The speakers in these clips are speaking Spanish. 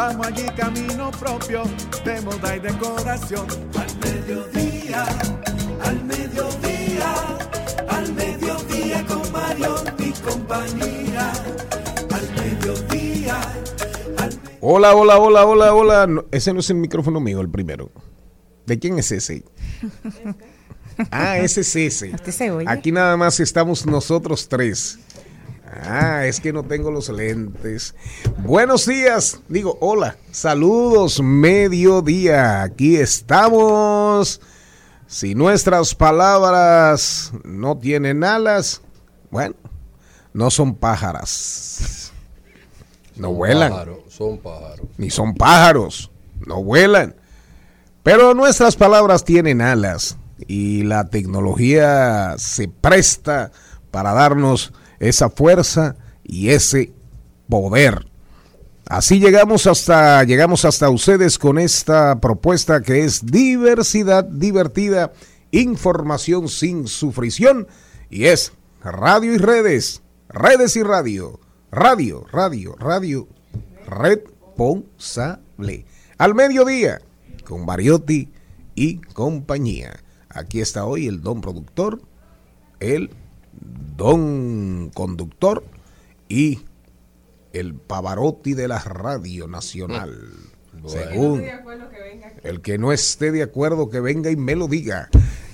Vamos allí camino propio de moda y decoración. Al mediodía, al mediodía, al mediodía con Mario y compañía. Al mediodía, al Hola, hola, hola, hola, hola. No, ese no es el micrófono mío, el primero. ¿De quién es ese? Ah, ese es ese. Oye. Aquí nada más estamos nosotros tres. Ah, es que no tengo los lentes. Buenos días, digo, hola, saludos, mediodía. Aquí estamos. Si nuestras palabras no tienen alas, bueno, no son pájaras. No vuelan. Son pájaros. ni son pájaros, no vuelan. Pero nuestras palabras tienen alas y la tecnología se presta para darnos esa fuerza y ese poder. Así llegamos hasta llegamos hasta ustedes con esta propuesta que es diversidad divertida, información sin sufrición y es radio y redes, redes y radio, radio, radio, radio, responsable. Al mediodía con Mariotti y compañía. Aquí está hoy el don productor, el don conductor y el Pavarotti de la Radio Nacional. Según el que no esté de acuerdo que venga y me lo diga.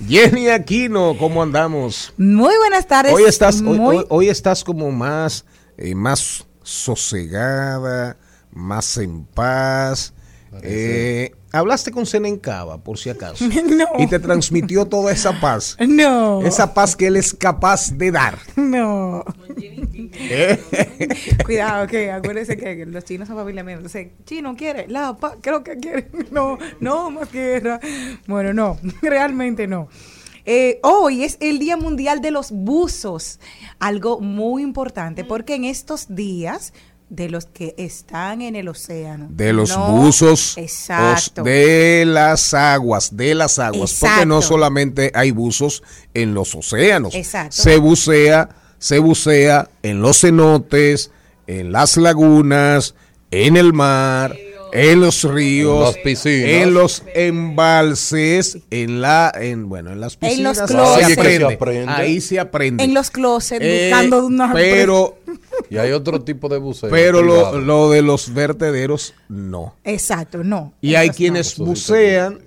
Jenny Aquino, ¿cómo andamos? Muy buenas tardes. Hoy estás, hoy, Muy- hoy- hoy estás como más, eh, más sosegada, más en paz. Eh, hablaste con Senencaba, por si acaso. No. Y te transmitió toda esa paz. No. Esa paz que él es capaz de dar. No. ¿Eh? Cuidado, que acuérdese que los chinos son familia mía. Entonces, chino quiere la paz, creo que quiere. No, no, más guerra. Bueno, no, realmente no. Eh, hoy es el Día Mundial de los Buzos, algo muy importante porque en estos días de los que están en el océano. De los no- buzos Exacto. os- de las aguas, de las aguas, porque no solamente hay buzos en los océanos, Exacto. se bucea, se bucea en los cenotes, en las lagunas, en el mar, en los ríos, En piscinas. en los embalses, en la, en bueno, en las En piscinas, los se closets. Ahí se aprende, aprende. ahí se aprende. En los closets, Eh, buscando una pero Y hay otro tipo de buceo. pero lo, de los vertederos no. Exacto, no. Y hay es no. quienes bucean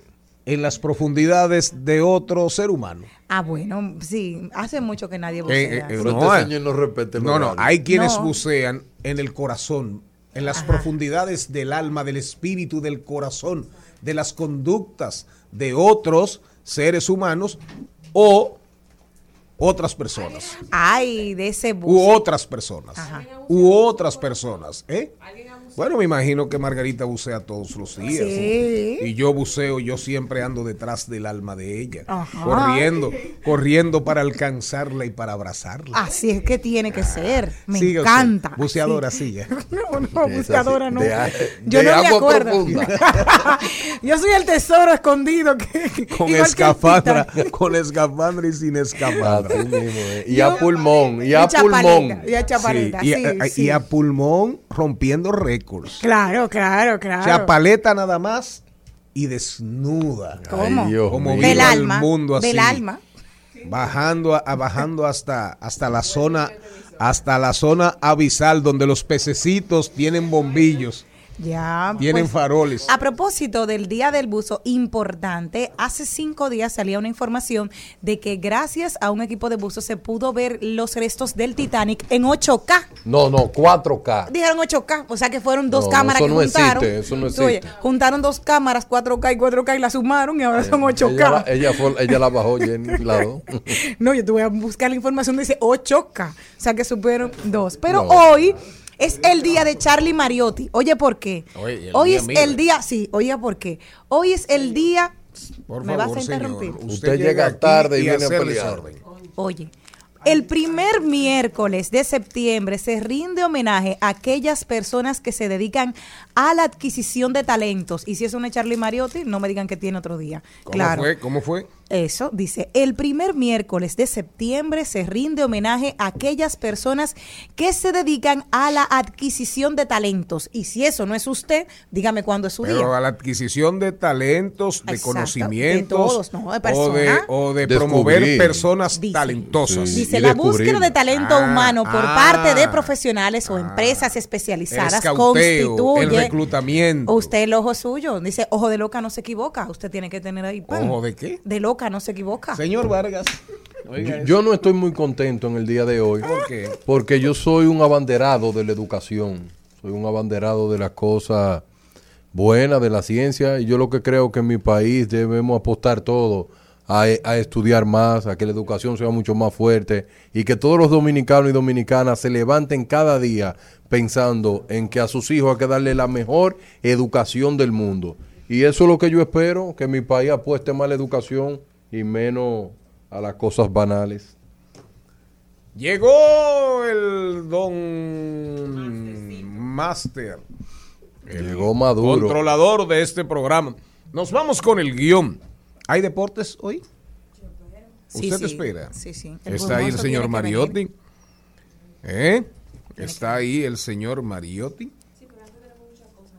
en las profundidades de otro ser humano. Ah, bueno, sí, hace mucho que nadie Eh, bucea. eh, Pero no, este eh. señor no No, no, horario. hay quienes No. bucean en el corazón, en las profundidades del alma, del espíritu, del corazón, de las conductas de otros seres humanos o otras personas. Ay, de ese U buzo. otras personas. U otras personas. ¿eh? Bueno, me imagino que Margarita bucea todos los días. Sí. Y yo buceo, yo siempre ando detrás del alma de ella. Ajá. Corriendo, corriendo para alcanzarla y para abrazarla. Así es que tiene que ser. Me encanta. Buceadora, Sí. No, no, sí, no. de Yo de no me acuerdo. Yo soy el tesoro escondido que Con escafandra, con escafandra y sin escafandra. Y a pulmón, y a pulmón. Y a chapalita, Sí, y, sí, a, sí. y a pulmón rompiendo récords. Claro, claro, claro. Chapaleta nada más y desnuda. ¿Cómo? Ay, Dios Como. Del alma. mundo así. Del alma. Bajando, a- a- bajando hasta, hasta la zona, hasta la zona abisal donde los pececitos tienen bombillos, Ya. tienen pues, faroles. A propósito del Día del Buzo, importante, hace cinco días salía una información de que gracias a un equipo de buzo se pudo ver los restos del Titanic en 8K. No, no, 4K. Dijeron 8K, o sea que fueron dos No, cámaras eso que no juntaron. existe, eso no Oye, existe. juntaron dos cámaras, 4K y 4K y la sumaron y ahora son 8K. Ella, la- ella, fue- ella la bajó, Jenny, la dos. No, yo tuve a buscar la información, dice 8K. O sea que supieron dos. Pero No. hoy es el día de Charlie Mariotti. Oye, ¿por qué? Oye, hoy día es el día, sí, oye, ¿por qué? Hoy es el día. Por me favor, vas a interrumpir. señor. Usted llega tarde y viene a pelear. Oye. El primer miércoles de septiembre se rinde homenaje a aquellas personas que se dedican a la adquisición de talentos. Y si es una Charlie Mariotti, no me digan que tiene otro día. ¿Cómo claro. fue? ¿Cómo fue? Eso dice, el primer miércoles de septiembre se rinde homenaje a aquellas personas que se dedican a la adquisición de talentos. Y si eso no es usted, dígame cuándo es su Pero día. a la adquisición de talentos, de Exacto, conocimientos de todos, ¿no? De o de, o de promover personas Dice. talentosas. Sí. Dice, la búsqueda de talento Ah, humano por ah, parte de profesionales o ah. empresas El especializadas escauteo, constituye... el reclutamiento. Usted el ojo suyo. Dice, ojo de loca no se equivoca. Usted tiene que tener ahí... ¡pam! ¿Ojo de qué? De loca no se equivoca. Señor Vargas. Yo no estoy muy contento en el día de hoy. ¿Por qué? Porque yo soy un abanderado de la educación. Soy un abanderado de las cosas buenas, de la ciencia. Y yo lo que creo que en mi país debemos apostar todo a, a estudiar más, a que la educación sea mucho más fuerte y que todos los dominicanos y dominicanas se levanten cada día pensando en que a sus hijos hay que darle la mejor educación del mundo. Y eso es lo que yo espero, que mi país apueste más a la educación y menos a las cosas banales. Llegó el don Master. el Llegó Maduro. Controlador de este programa. Nos vamos con el guion. ¿Hay deportes hoy? Sí, ¿Usted sí. espera? Sí, sí. El Está ahí el señor Mariotti. ¿Eh? Está ahí el señor Mariotti.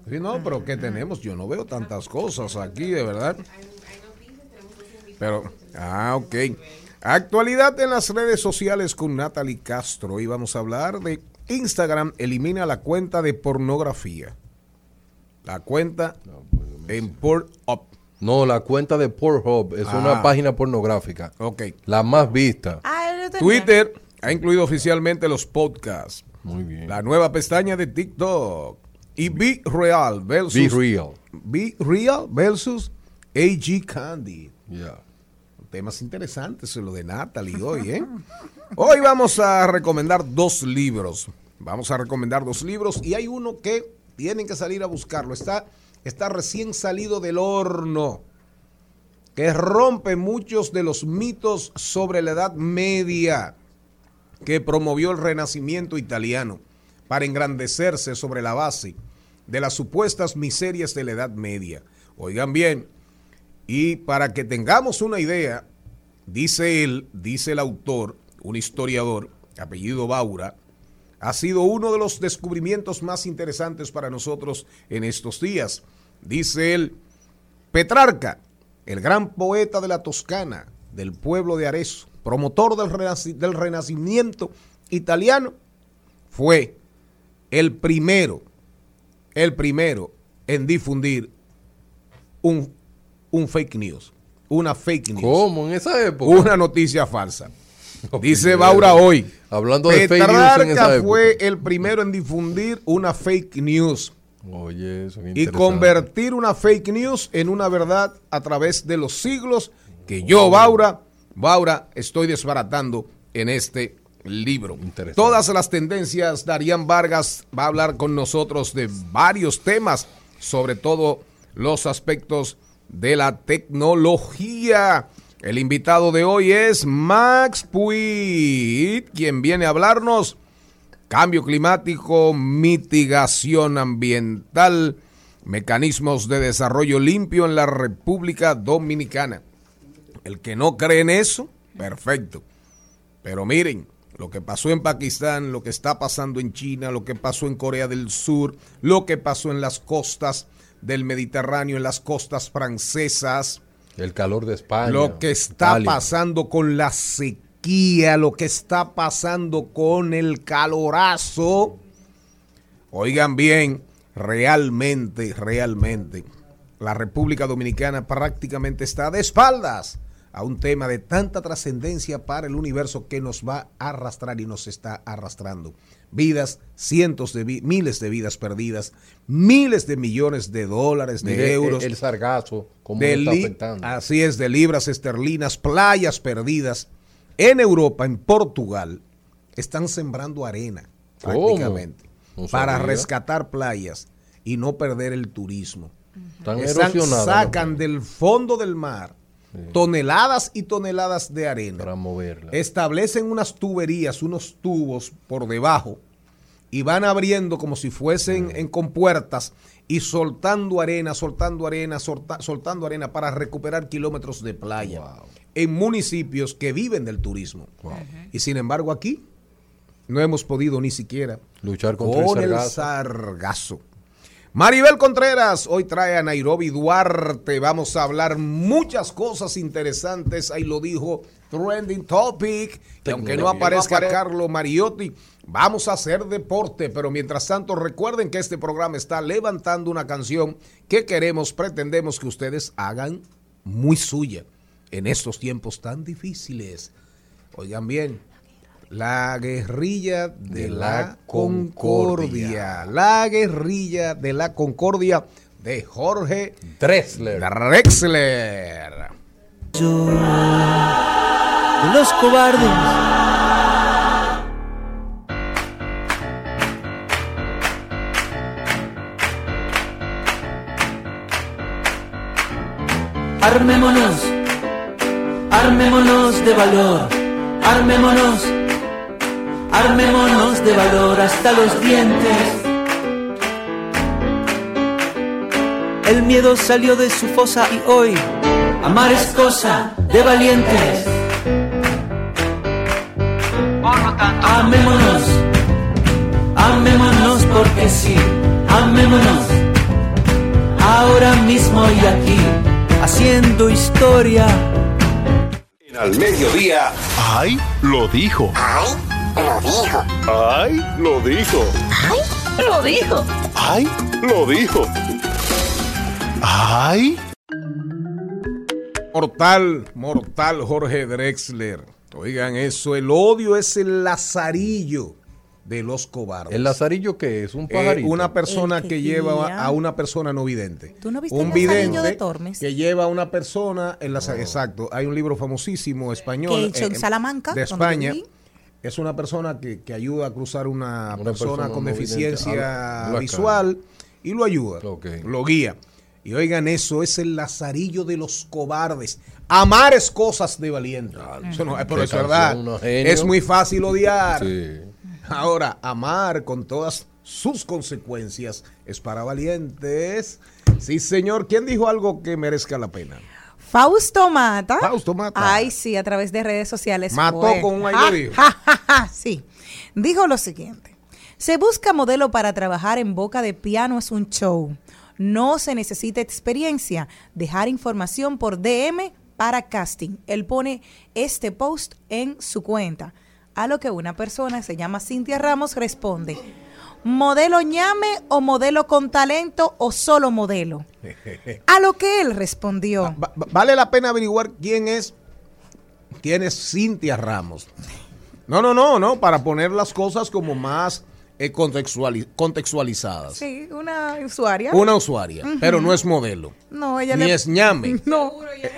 Sí, no, pero ¿qué tenemos? Yo no veo tantas cosas aquí, de verdad. Pero, ah, ok. Actualidad en las redes sociales con Natalie Castro. Hoy vamos a hablar de Instagram elimina la cuenta de pornografía. La cuenta en Pornhub. No, la cuenta de Pornhub es Ah. una página pornográfica. Ok. La más vista. Ah. Twitter ha incluido oficialmente los podcasts. Muy bien. La nueva pestaña de TikTok. Y Be Real versus Be real. Be Real versus AG Candy. Ya. Temas interesantes lo de Natalie hoy, ¿eh? Hoy vamos a recomendar dos libros. Vamos a recomendar dos libros y hay uno que tienen que salir a buscarlo. Está, está recién salido del horno. Que rompe muchos de los mitos sobre la Edad Media que promovió el Renacimiento italiano para engrandecerse sobre la base de las supuestas miserias de la Edad Media. Oigan bien, y para que tengamos una idea, dice él, dice el autor, un historiador, apellido Baura, ha sido uno de los descubrimientos más interesantes para nosotros en estos días. Dice él, Petrarca, el gran poeta de la Toscana, del pueblo de Arezzo, promotor del, del renacimiento italiano, fue el primero, el primero en difundir un, un fake news, una fake news, ¿Cómo? En esa época. una noticia falsa. Dice Baura hoy. Hablando de fake news en esa época. fue el primero en difundir una fake news Oye, eso es y convertir una fake news en una verdad a través de los siglos que yo, Baura, Baura, estoy desbaratando en este libro. Todas las tendencias, Darían Vargas va a hablar con nosotros de varios temas, sobre todo los aspectos de la tecnología. El invitado de hoy es Max Puig, quien viene a hablarnos cambio climático, mitigación ambiental, mecanismos de desarrollo limpio en la República Dominicana. El que no cree en eso, perfecto. Pero miren, lo que pasó en Pakistán, lo que está pasando en China, lo que pasó en Corea del Sur, lo que pasó en las costas del Mediterráneo, en las costas francesas, El calor de España. lo que está Italia. pasando con la sequía, lo que está pasando con el calorazo. Oigan bien, realmente, realmente, la República Dominicana prácticamente está de espaldas a un tema de tanta trascendencia para el universo que nos va a arrastrar y nos está arrastrando. Vidas, cientos de vi- miles de vidas perdidas, miles de millones de dólares, de Mire, euros El, el sargazo, cómo de está afectando. así es, de libras esterlinas, playas perdidas. En Europa, en Portugal, están sembrando arena prácticamente No para sabía. rescatar playas y no perder el turismo. Están sacan del fondo del mar toneladas y toneladas de arena Para moverla. establecen unas tuberías, unos tubos por debajo y van abriendo como si fuesen en compuertas y soltando arena, soltando arena, solta- soltando arena para recuperar kilómetros de playa Wow. en municipios que viven del turismo. Y sin embargo aquí no hemos podido ni siquiera Luchar contra con el el sargazo. Maribel Contreras hoy trae a Nairobi Duarte. Vamos a hablar muchas cosas interesantes. Ahí lo dijo Trending Topic. Que aunque no aparezca Carlo Mariotti, vamos a hacer deporte. Pero mientras tanto, recuerden que este programa está levantando una canción que queremos, pretendemos que ustedes hagan muy suya en estos tiempos tan difíciles. Oigan bien, la guerrilla de, De la, la concordia. La guerrilla de la concordia de Jorge Drexler. Drexler. de los cobardes. Armémonos, armémonos de valor, armémonos, armémonos de valor hasta los dientes. El miedo salió de su fosa y hoy amar es cosa de valientes. Amémonos, amémonos porque sí, amémonos. Ahora mismo y aquí, haciendo historia. Al mediodía. ¡Ay! Lo dijo. ¡Ay! Lo dijo. Lo dijo. ¡Ay! Lo dijo. ¡Ay! Mortal, mortal Jorge Drexler. Oigan eso, el odio es el lazarillo de los cobardes. ¿El lazarillo qué es? ¿Un Eh, pajarito? una persona que que, lleva guía. a una persona no vidente. ¿Tú no viste un el vidente de Tormes? que lleva a una persona en la exacto. Hay un libro famosísimo español Que hecho en eh, Salamanca, de España. Es una persona que, que ayuda a cruzar una, Una persona, persona con deficiencia Ah, visual y lo ayuda, lo guía. Y oigan, eso es el lazarillo de los cobardes. Amar es cosas de valiente. Eso no- pero Qué es verdad. Es muy fácil odiar. Sí. Ahora, amar con todas sus consecuencias es para valientes. Sí, señor. ¿Quién dijo algo que merezca la pena? Fausto Mata. Fausto Mata. Ay, sí, a través de redes sociales. Mató fue. con un Ja, ja, ja, ja, sí. Dijo lo siguiente. Se busca modelo para trabajar en boca de piano es un show. No se necesita experiencia. Dejar información por DM para casting. Él pone este post en su cuenta. A lo que una persona se llama Cintia Ramos responde. ¿Modelo ñame o modelo con talento o solo modelo? A lo que él respondió. Va- va- vale la pena averiguar quién es quién es Cintia Ramos. No, no, no, no, para poner las cosas como más eh, contextuali- contextualizadas. Sí, una usuaria. Una usuaria, pero no es modelo. no, ella Ni le... es ñame. No. Eh,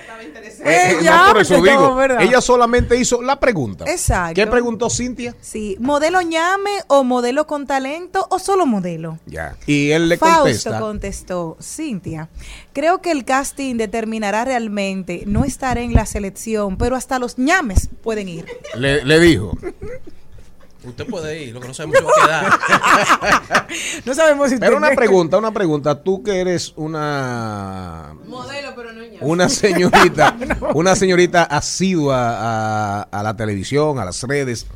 Eh, ya, no, por eso porque digo, no, ¿verdad? ella solamente hizo la pregunta. Exacto. ¿Qué preguntó Cintia? Sí, modelo ñame o modelo con talento o solo modelo. Ya. Y él le Fausto contesta. contestó, Cintia, creo que el casting determinará realmente, no estaré en la selección, pero hasta los ñames pueden ir. Le, le dijo. Usted puede ir, lo que no sabemos si va a quedar. No sabemos si Pero una pregunta, una pregunta. Tú que eres una Modelo, pero no una señorita, una señorita asidua a, a la televisión, a las redes.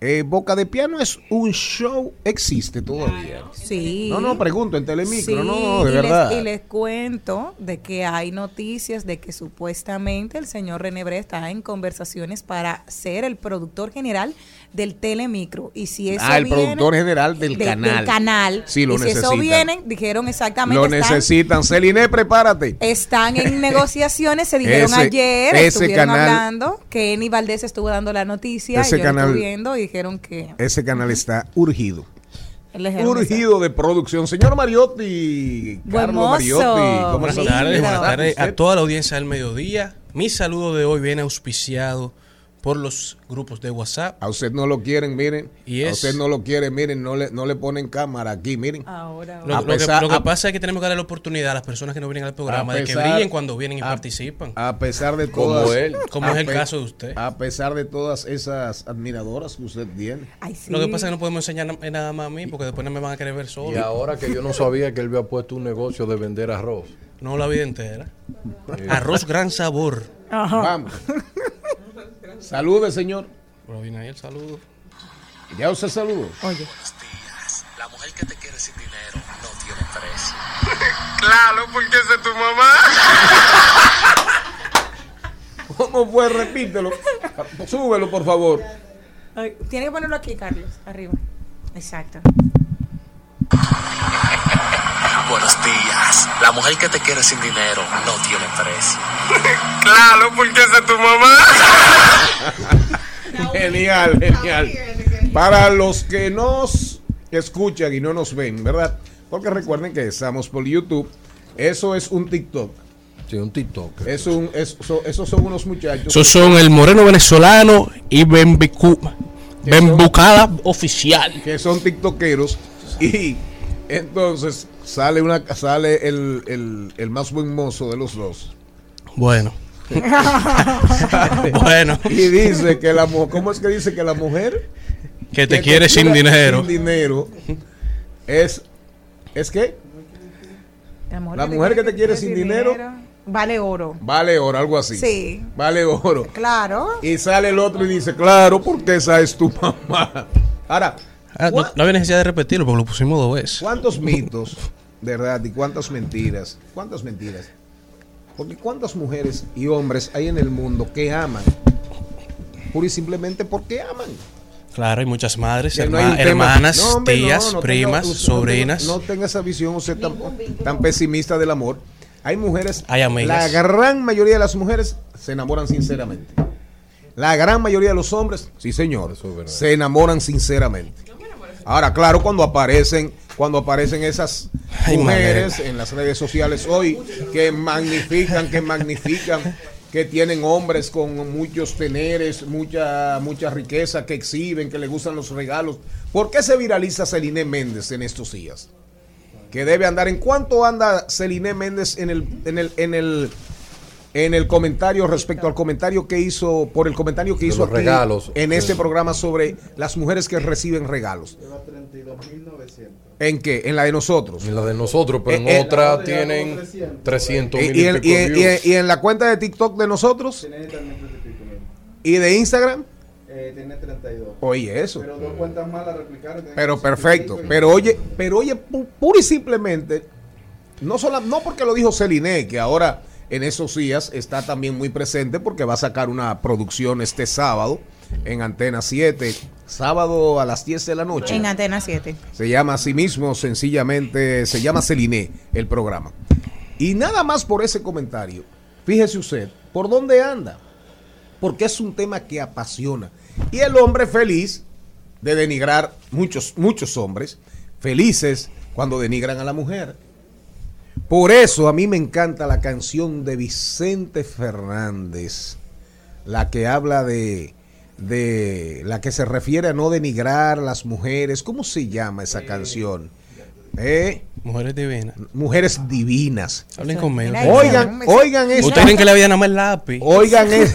Eh, Boca de Piano es un show, existe todavía. Sí. No, no, pregunto en Telemicro, Sí, no, de y les- verdad. y les cuento de que hay noticias de que supuestamente el señor René Bre está en conversaciones para ser el productor general del Telemicro. Y si eso Ah, el viene- productor general del de- canal. canal. Sí, lo y si eso necesitan. vienen, dijeron exactamente. Lo están- necesitan. Celine, prepárate. Están en negociaciones, se dijeron Ese- ayer, ese estuvieron canal- hablando, que Eni Valdés estuvo dando la noticia, Ese y yo canal- lo estuve viendo y dijeron que... Ese canal está urgido. Urgido de producción. Señor Mariotti, Buen Carlos mozo. Mariotti, ¿cómo Buenas tardes, buenas ¿Está tardes a toda la audiencia del mediodía. Mi saludo de hoy viene auspiciado por los grupos de WhatsApp. A usted no lo quieren, miren. Y A usted no lo quieren, miren, no le, no le ponen cámara aquí, miren. Ahora, Lo, A lo que, lo que pasa es que tenemos que darle la oportunidad a las personas que no vienen al programa de que brillen cuando vienen y a- participan. A pesar de Como todas. él. Como es el pe- caso de usted. A pesar de todas esas admiradoras que usted tiene. Ay, sí. Lo que pasa es que no podemos enseñar na- nada más a mí porque después no me van a querer ver solo. Y ahora que yo no sabía que él había puesto un negocio de vender arroz. No la vida entera. Arroz gran sabor. Vamos. Salude, señor. Pero viene ahí el saludo. Ya usted saludó. Oye, La mujer que te quiere sin dinero no tiene precio. Claro, porque esa es tu mamá. ¿Cómo fue? Repítelo. Súbelo, por favor. ay, tiene que ponerlo aquí, Carlos, arriba. Exacto. Buenos días. La mujer que te quiere sin dinero no tiene precio. Claro, porque esa es tu mamá. Genial, genial. Para los que nos escuchan y no nos ven, ¿verdad? Porque recuerden que estamos por YouTube. Eso es un TikTok. Sí, un TikTok. Es un, es- so- esos son unos muchachos. Esos son el moreno venezolano y Bembicu, Bembucada oficial. que son tiktokeros y entonces sale una sale el, el, el más buen mozo de los dos Bueno. bueno. y dice que la mujer ¿cómo es que dice que la mujer Que te que quiere sin dinero. sin dinero es es que La mujer que te quiere sin dinero. Vale oro. vale oro algo así Sí. vale oro Claro. y sale el otro y dice claro porque esa es tu mamá ahora Ah, no, ¿cuá- no había necesidad de repetirlo porque lo pusimos dos veces. ¿Cuántos mitos, de verdad, y cuántas mentiras? ¿Cuántas mentiras? Porque cuántas mujeres y hombres hay en el mundo que aman, pura y simplemente porque aman. Claro, hay muchas madres, no hay hermanas, No, hombre, no, tías, no tenga- primas, usted sobrinas. No tenga, esa visión usted tan, tan pesimista del amor. Hay mujeres, Hay amigas. la gran mayoría de las mujeres se enamoran sinceramente. La gran mayoría de los hombres, sí señor, Eso es verdad. se enamoran sinceramente. Ahora, claro, cuando aparecen, cuando aparecen esas mujeres en las redes sociales hoy que magnifican, que magnifican, que tienen hombres con muchos teneres, mucha, mucha riqueza, que exhiben, que le gustan los regalos. ¿Por qué se viraliza Celine Méndez en estos días? Que debe andar. ¿En cuánto anda Celine Méndez en el, en el, en el, en el comentario respecto al comentario que hizo, por el comentario que De hizo aquí regalos. en este Sí. programa sobre las mujeres que reciben regalos? ¿En qué? En la de nosotros. En la de nosotros, pero en Eh, eh, otra tienen 300 Y, mil y y en, pico y en- y en- views. y en la cuenta de TikTok de nosotros y de Instagram, tiene 32. oye eso. Pero dos cuentas más la replicaron. Pero 66 perfecto. Pero oye, pero oye, pu- pura y simplemente, no, sola, no porque lo dijo Celine, que ahora en esos días está también muy presente porque va a sacar una producción este sábado en Antena 7, sábado a las 10 de la noche. En Antena 7. Se llama así mismo, sencillamente, se llama Celine el programa. Y nada más por ese comentario, fíjese usted, ¿por dónde anda? Porque es un tema que apasiona. Y el hombre feliz de denigrar, muchos, muchos hombres, felices cuando denigran a la mujer. Por eso a mí me encanta la canción de Vicente Fernández, la que habla de, de la que se refiere a no denigrar las mujeres. ¿Cómo se llama esa canción? ¿Eh? Mujeres divinas. Mujeres divinas. Hablen conmigo. Oigan, oigan esta. Ustedes creen que la vida nada más lápiz. Oigan, es-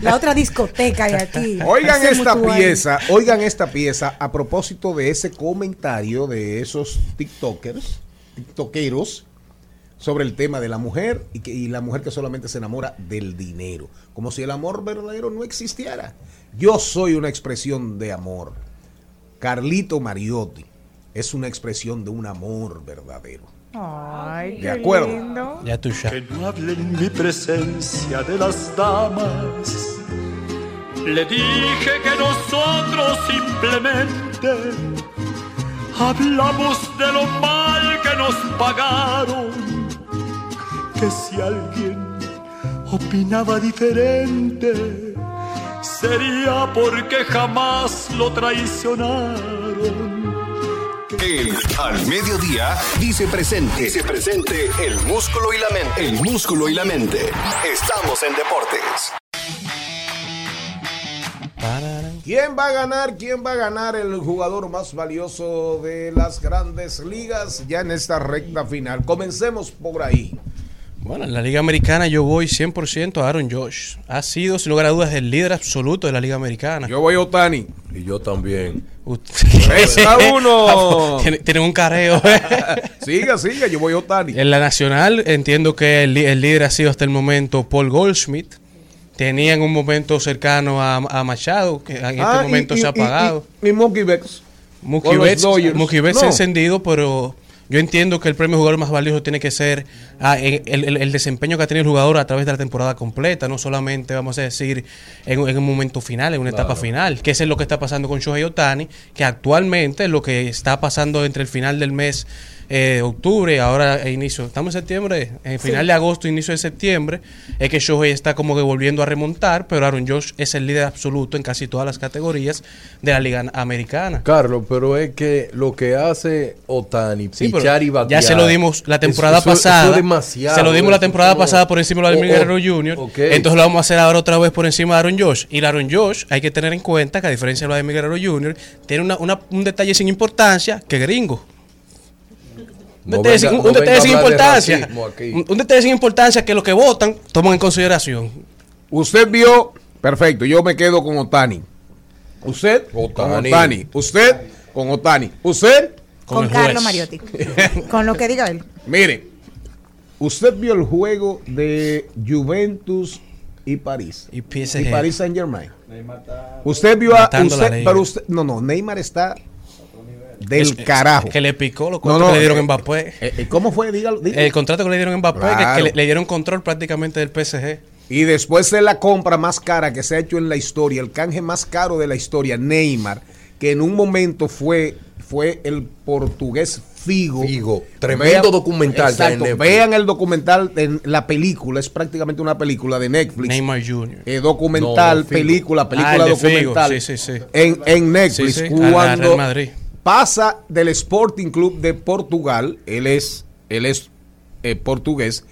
La otra discoteca hay aquí. oigan Ese esta mutual. pieza, oigan esta pieza a propósito de ese comentario de esos TikTokers, TikTokeros sobre el tema de la mujer y, que, y la mujer que solamente se enamora del dinero, como si el amor verdadero no existiera. Yo soy una expresión de amor. Carlito Mariotti es una expresión de un amor verdadero. Ay, De qué acuerdo. lindo. Ya tú ya. Que no hable en mi presencia de las damas. Le dije que nosotros simplemente hablamos de lo mal que nos pagaron. Que si alguien opinaba diferente, sería porque jamás lo traicionaron. El Al Mediodía dice presente. Dice presente el músculo y la mente. El músculo y la mente. Estamos en deportes. ¿Quién va a ganar? ¿Quién va a ganar el jugador más valioso de las grandes ligas ya en esta recta final? Comencemos por ahí. Bueno, en la Liga Americana yo voy 100% a Aaron Josh. Ha sido, sin lugar a dudas, el líder absoluto de la Liga Americana. Yo voy a Otani. Y yo también. Está uno. Tienen tienen un careo. siga, siga, yo voy a Otani. En la Nacional entiendo que el líder ha sido hasta el momento Paul Goldschmidt. Tenía en un momento cercano a, a Machado, que en este Ah, y- momento y- se ha y- apagado. Y, y Mookie Betts. Mookie Betts. Mookie Betts No. se ha encendido, pero yo entiendo que el premio jugador más valioso tiene que ser ah, el, el- el desempeño que ha tenido el jugador a través de la temporada completa, no solamente, vamos a decir, en, un- en un momento final, en una etapa final, que eso es lo que está pasando con Shohei Otani, que actualmente lo que está pasando entre el final del mes eh, octubre, ahora e inicio, estamos en septiembre, en final de agosto, inicio de septiembre, es que Shohei está como que volviendo a remontar, pero Aaron Josh es el líder absoluto en casi todas las categorías de la liga americana. Carlos, pero es que lo que hace Otani, Sí, pero pichar y batear. ya se lo dimos la temporada eso- eso- eso pasada. demasiado, se lo dimos la temporada no- pasada por encima de Vladimir Oh, oh, Guerrero Jr. Entonces lo vamos a hacer ahora otra vez por encima de Aaron Josh. Y Aaron Josh, hay que tener en cuenta que a diferencia de Vladimir Guerrero Jr., tiene una- una- un detalle sin importancia que gringo. Un detalle, sin- un detalle importancia. racismo. Un, un detalle sin importancia que los que votan toman en consideración. Usted vio, perfecto, yo me quedo con Otani. Usted con Otani. Otani. Usted con Otani. Usted Con, Carlos. Mariotti. con lo que diga él. Mire, usted vio el juego de Juventus y París. Y. Y París Saint Germain. Usted vio a usted, pero usted, no, no, Neymar está del Es- es- carajo. Que le picó los No, no, que le dieron eh, a Mbappé. eh, eh, ¿Cómo fue? Dígalo. dígalo. El contrato que le dieron a Mbappé, que- Claro. que, le, le dieron control prácticamente del PSG. Y después de la compra más cara que se ha hecho en la historia, el canje más caro de la historia, Neymar, que en un momento fue, fue el portugués Figo. Figo. Tremendo documental en Exacto, vean el documental, en la película, es prácticamente una película de Netflix. Neymar Jr. Eh, documental, No, película, película Ah, documental. sí, sí, sí. En, en Netflix, a cuando Real Madrid. Pasa del Sporting Club de Portugal, él es, él es eh, portugués,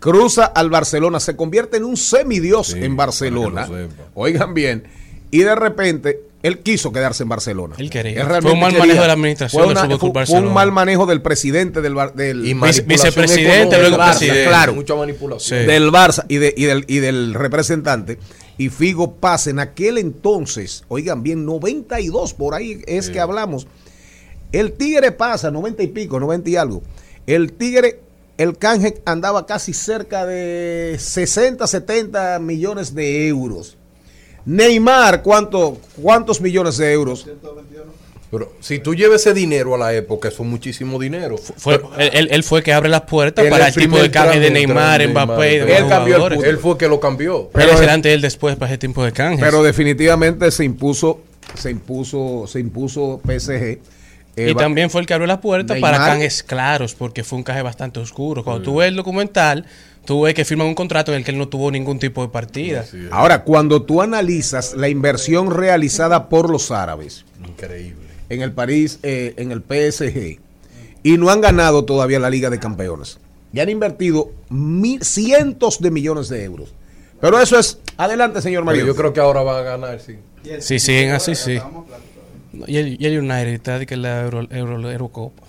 cruza al Barcelona, se convierte en un semidios Sí, en Barcelona. Oigan bien, y de repente él quiso quedarse en Barcelona. Él quería. Fue un mal manejo de la administración Fue, del Fútbol fue- un mal manejo del presidente del, del Y vicepresidente, luego del Barça, presidente. claro. Mucha manipulación. Sí. del Barça y, de- y del, y del representante. Y Figo pasa en aquel entonces, oigan bien, 92, por ahí es que hablamos. El Tigre pasa, 90 y pico, 90 y algo. El Tigre, el canje andaba casi cerca de 60, 70 millones de euros. Neymar, ¿cuánto, ¿cuántos millones de euros? Pero si tú lleves ese dinero a la época, eso es muchísimo dinero. Fue, él, él- él fue el que abre las puertas Él para el tipo de canje de Neymar, tramo, Mbappé y Neymar. demás Él cambió el. Él fue que lo cambió. Pero él es es- el antes y el después para ese tipo de canjes. Pero definitivamente se impuso, se impuso, se impuso PSG. Eh, y va- también fue el que abrió las puertas para canjes claros, porque fue un canje bastante oscuro. Cuando tú ves el documental, tú ves que firman un contrato en el que él no tuvo ningún tipo de partida. Ahora, cuando tú analizas la inversión realizada por los árabes Increíble. en el París, eh, en el PSG, y no han ganado todavía la Liga de Campeones. Y han invertido mil, cientos de millones de euros. Pero eso es, adelante señor Mario. yo creo que ahora van a ganar, sí. Sí, siguen así, sí. Y el, y el United está de que la Euro, Euro- Eurocopa.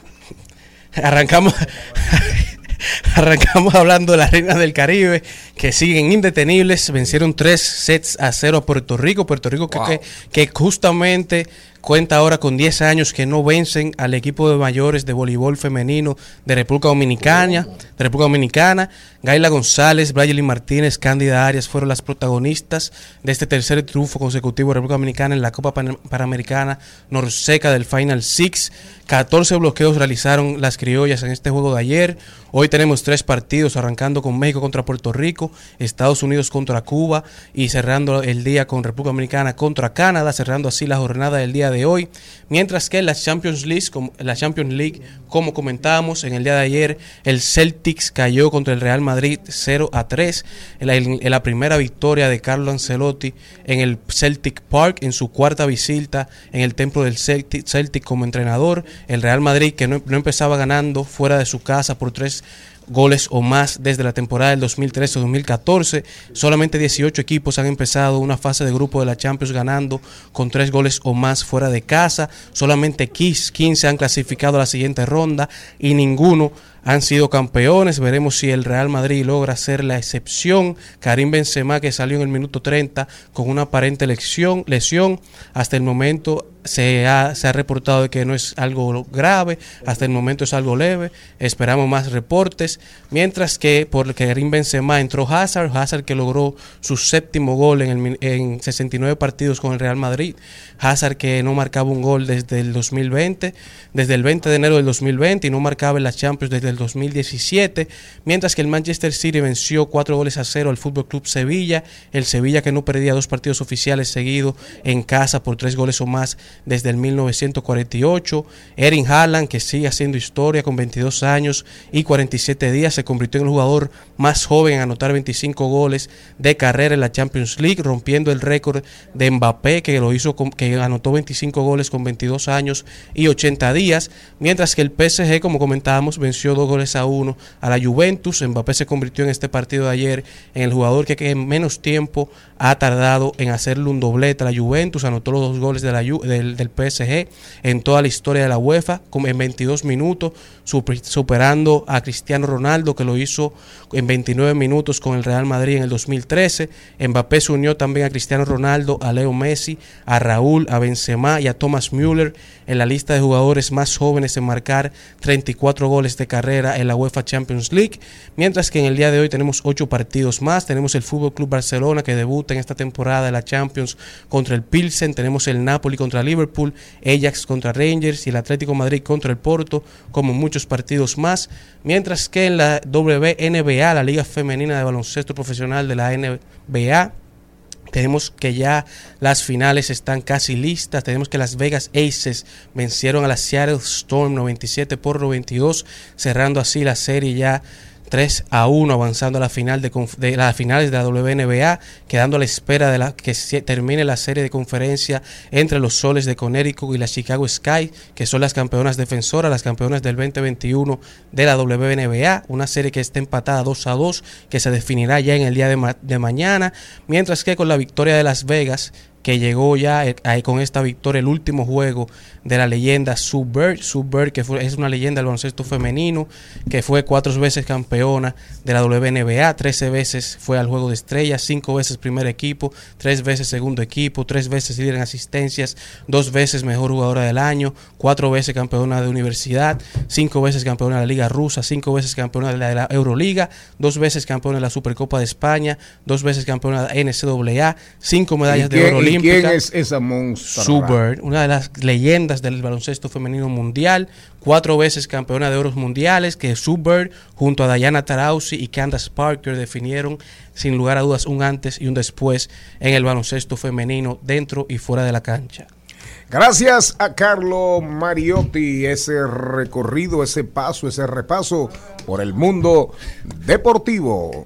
Arrancamos. Arrancamos hablando de las reinas del Caribe que siguen indetenibles. Vencieron tres sets a cero a Puerto Rico. Puerto Rico que, que justamente cuenta ahora con 10 años que no vencen al equipo de mayores de voleibol femenino de República Dominicana. República Dominicana. Gaila González, Brayelin Martínez, Cándida Arias fueron las protagonistas de este tercer triunfo consecutivo de República Dominicana en la Copa Pan- Panamericana Norseca del Final Six. 14 bloqueos realizaron las criollas en este juego de ayer. Hoy tenemos tres partidos, arrancando con México contra Puerto Rico, Estados Unidos contra Cuba y cerrando el día con República Dominicana contra Canadá, cerrando así la jornada del día de hoy. Mientras que la Champions League, como, la Champions League, como comentábamos en el día de ayer, el Celtics cayó contra el Real Madrid 0 a 3 en la, en la primera victoria de Carlo Ancelotti en el Celtic Park en su cuarta visita en el templo del Celtic, Celtic como entrenador. El Real Madrid que no, no empezaba ganando fuera de su casa por tres goles o más desde la temporada del 2013-2014. Solamente 18 equipos han empezado una fase de grupo de la Champions ganando con tres goles o más fuera de casa. Solamente 15 han clasificado a la siguiente ronda y ninguno han sido campeones. Veremos si el Real Madrid logra ser la excepción. Karim Benzema que salió en el minuto 30 con una aparente lesión, lesión. Hasta el momento se ha, se ha reportado que no es algo grave, hasta el momento es algo leve, esperamos más reportes, mientras que por Karim Benzema entró Hazard, Hazard que logró su séptimo gol en, el en 69 partidos con el Real Madrid, Hazard que no marcaba un gol desde el 2020, desde el 20 de enero del 2020 y no marcaba en la Champions desde el 2017, mientras que el Manchester City venció cuatro goles a cero al Fútbol Club Sevilla, el Sevilla que no perdía dos partidos oficiales seguidos en casa por tres goles o más desde el 1948. Erin Haaland, que sigue haciendo historia con 22 años y 47 días, se convirtió en el jugador más joven en anotar 25 goles de carrera en la Champions League, rompiendo el récord de Mbappé, que lo hizo con- que anotó 25 goles con 22 años y 80 días, mientras que el PSG, como comentábamos, venció dos goles a uno a la Juventus. Mbappé se convirtió en este partido de ayer en el jugador que, en menos tiempo ha tardado en hacerle un doblete a la Juventus, anotó los dos goles de la del, del PSG en toda la historia de la UEFA, en 22 minutos, super- superando a Cristiano Ronaldo, que lo hizo en 29 minutos con el Real Madrid en el 2013. Mbappé se unió también a Cristiano Ronaldo, a Leo Messi, a Raúl, a Benzema y a Thomas Müller en la lista de jugadores más jóvenes en marcar 34 goles de carrera en la UEFA Champions League, mientras que en el día de hoy tenemos ocho partidos más, tenemos el Fútbol Club Barcelona que debuta en esta temporada de la Champions contra el Pilsen, tenemos el Napoli contra Liverpool, Ajax contra Rangers y el Atlético Madrid contra el Porto, como muchos partidos más, mientras que en la WNBA, la Liga Femenina de Baloncesto Profesional de la NBA, tenemos que ya las finales están casi listas. Tenemos que las Vegas Aces vencieron a la Seattle Storm 97 por 92, cerrando así la serie ya 3 a 1, avanzando a la final de, de las finales de la WNBA, quedando a la espera de la que se termine la serie de conferencia entre los Soles de Connecticut y la Chicago Sky, que son las campeonas defensoras, las campeonas del 2021 de la WNBA, una serie que está empatada 2 a 2, que se definirá ya en el día de mañana, mientras que con la victoria de Las Vegas, que llegó ya eh, con esta victoria el último juego de la leyenda Sue Bird, Sue Bird que fue, es una leyenda del baloncesto femenino, que fue cuatro veces campeona de la WNBA, 13 veces fue al juego de estrellas, cinco veces primer equipo, tres veces segundo equipo, tres veces líder en asistencias, dos veces mejor jugadora del año, cuatro veces campeona de universidad, cinco veces campeona de la Liga Rusa, cinco veces campeona de la, de la Euroliga, dos veces campeona de la Supercopa de España, dos veces campeona de la NCAA, cinco medallas ¿Y de oro olímpica. quién es esa monstrua? Sue Bird, una de las leyendas del baloncesto femenino mundial, cuatro veces campeona de oros mundiales, que Sue Bird junto a Diana Taurasi y Candace Parker definieron sin lugar a dudas un antes y un después en el baloncesto femenino dentro y fuera de la cancha. Gracias a Carlo Mariotti, ese recorrido, ese paso, ese repaso por el mundo deportivo.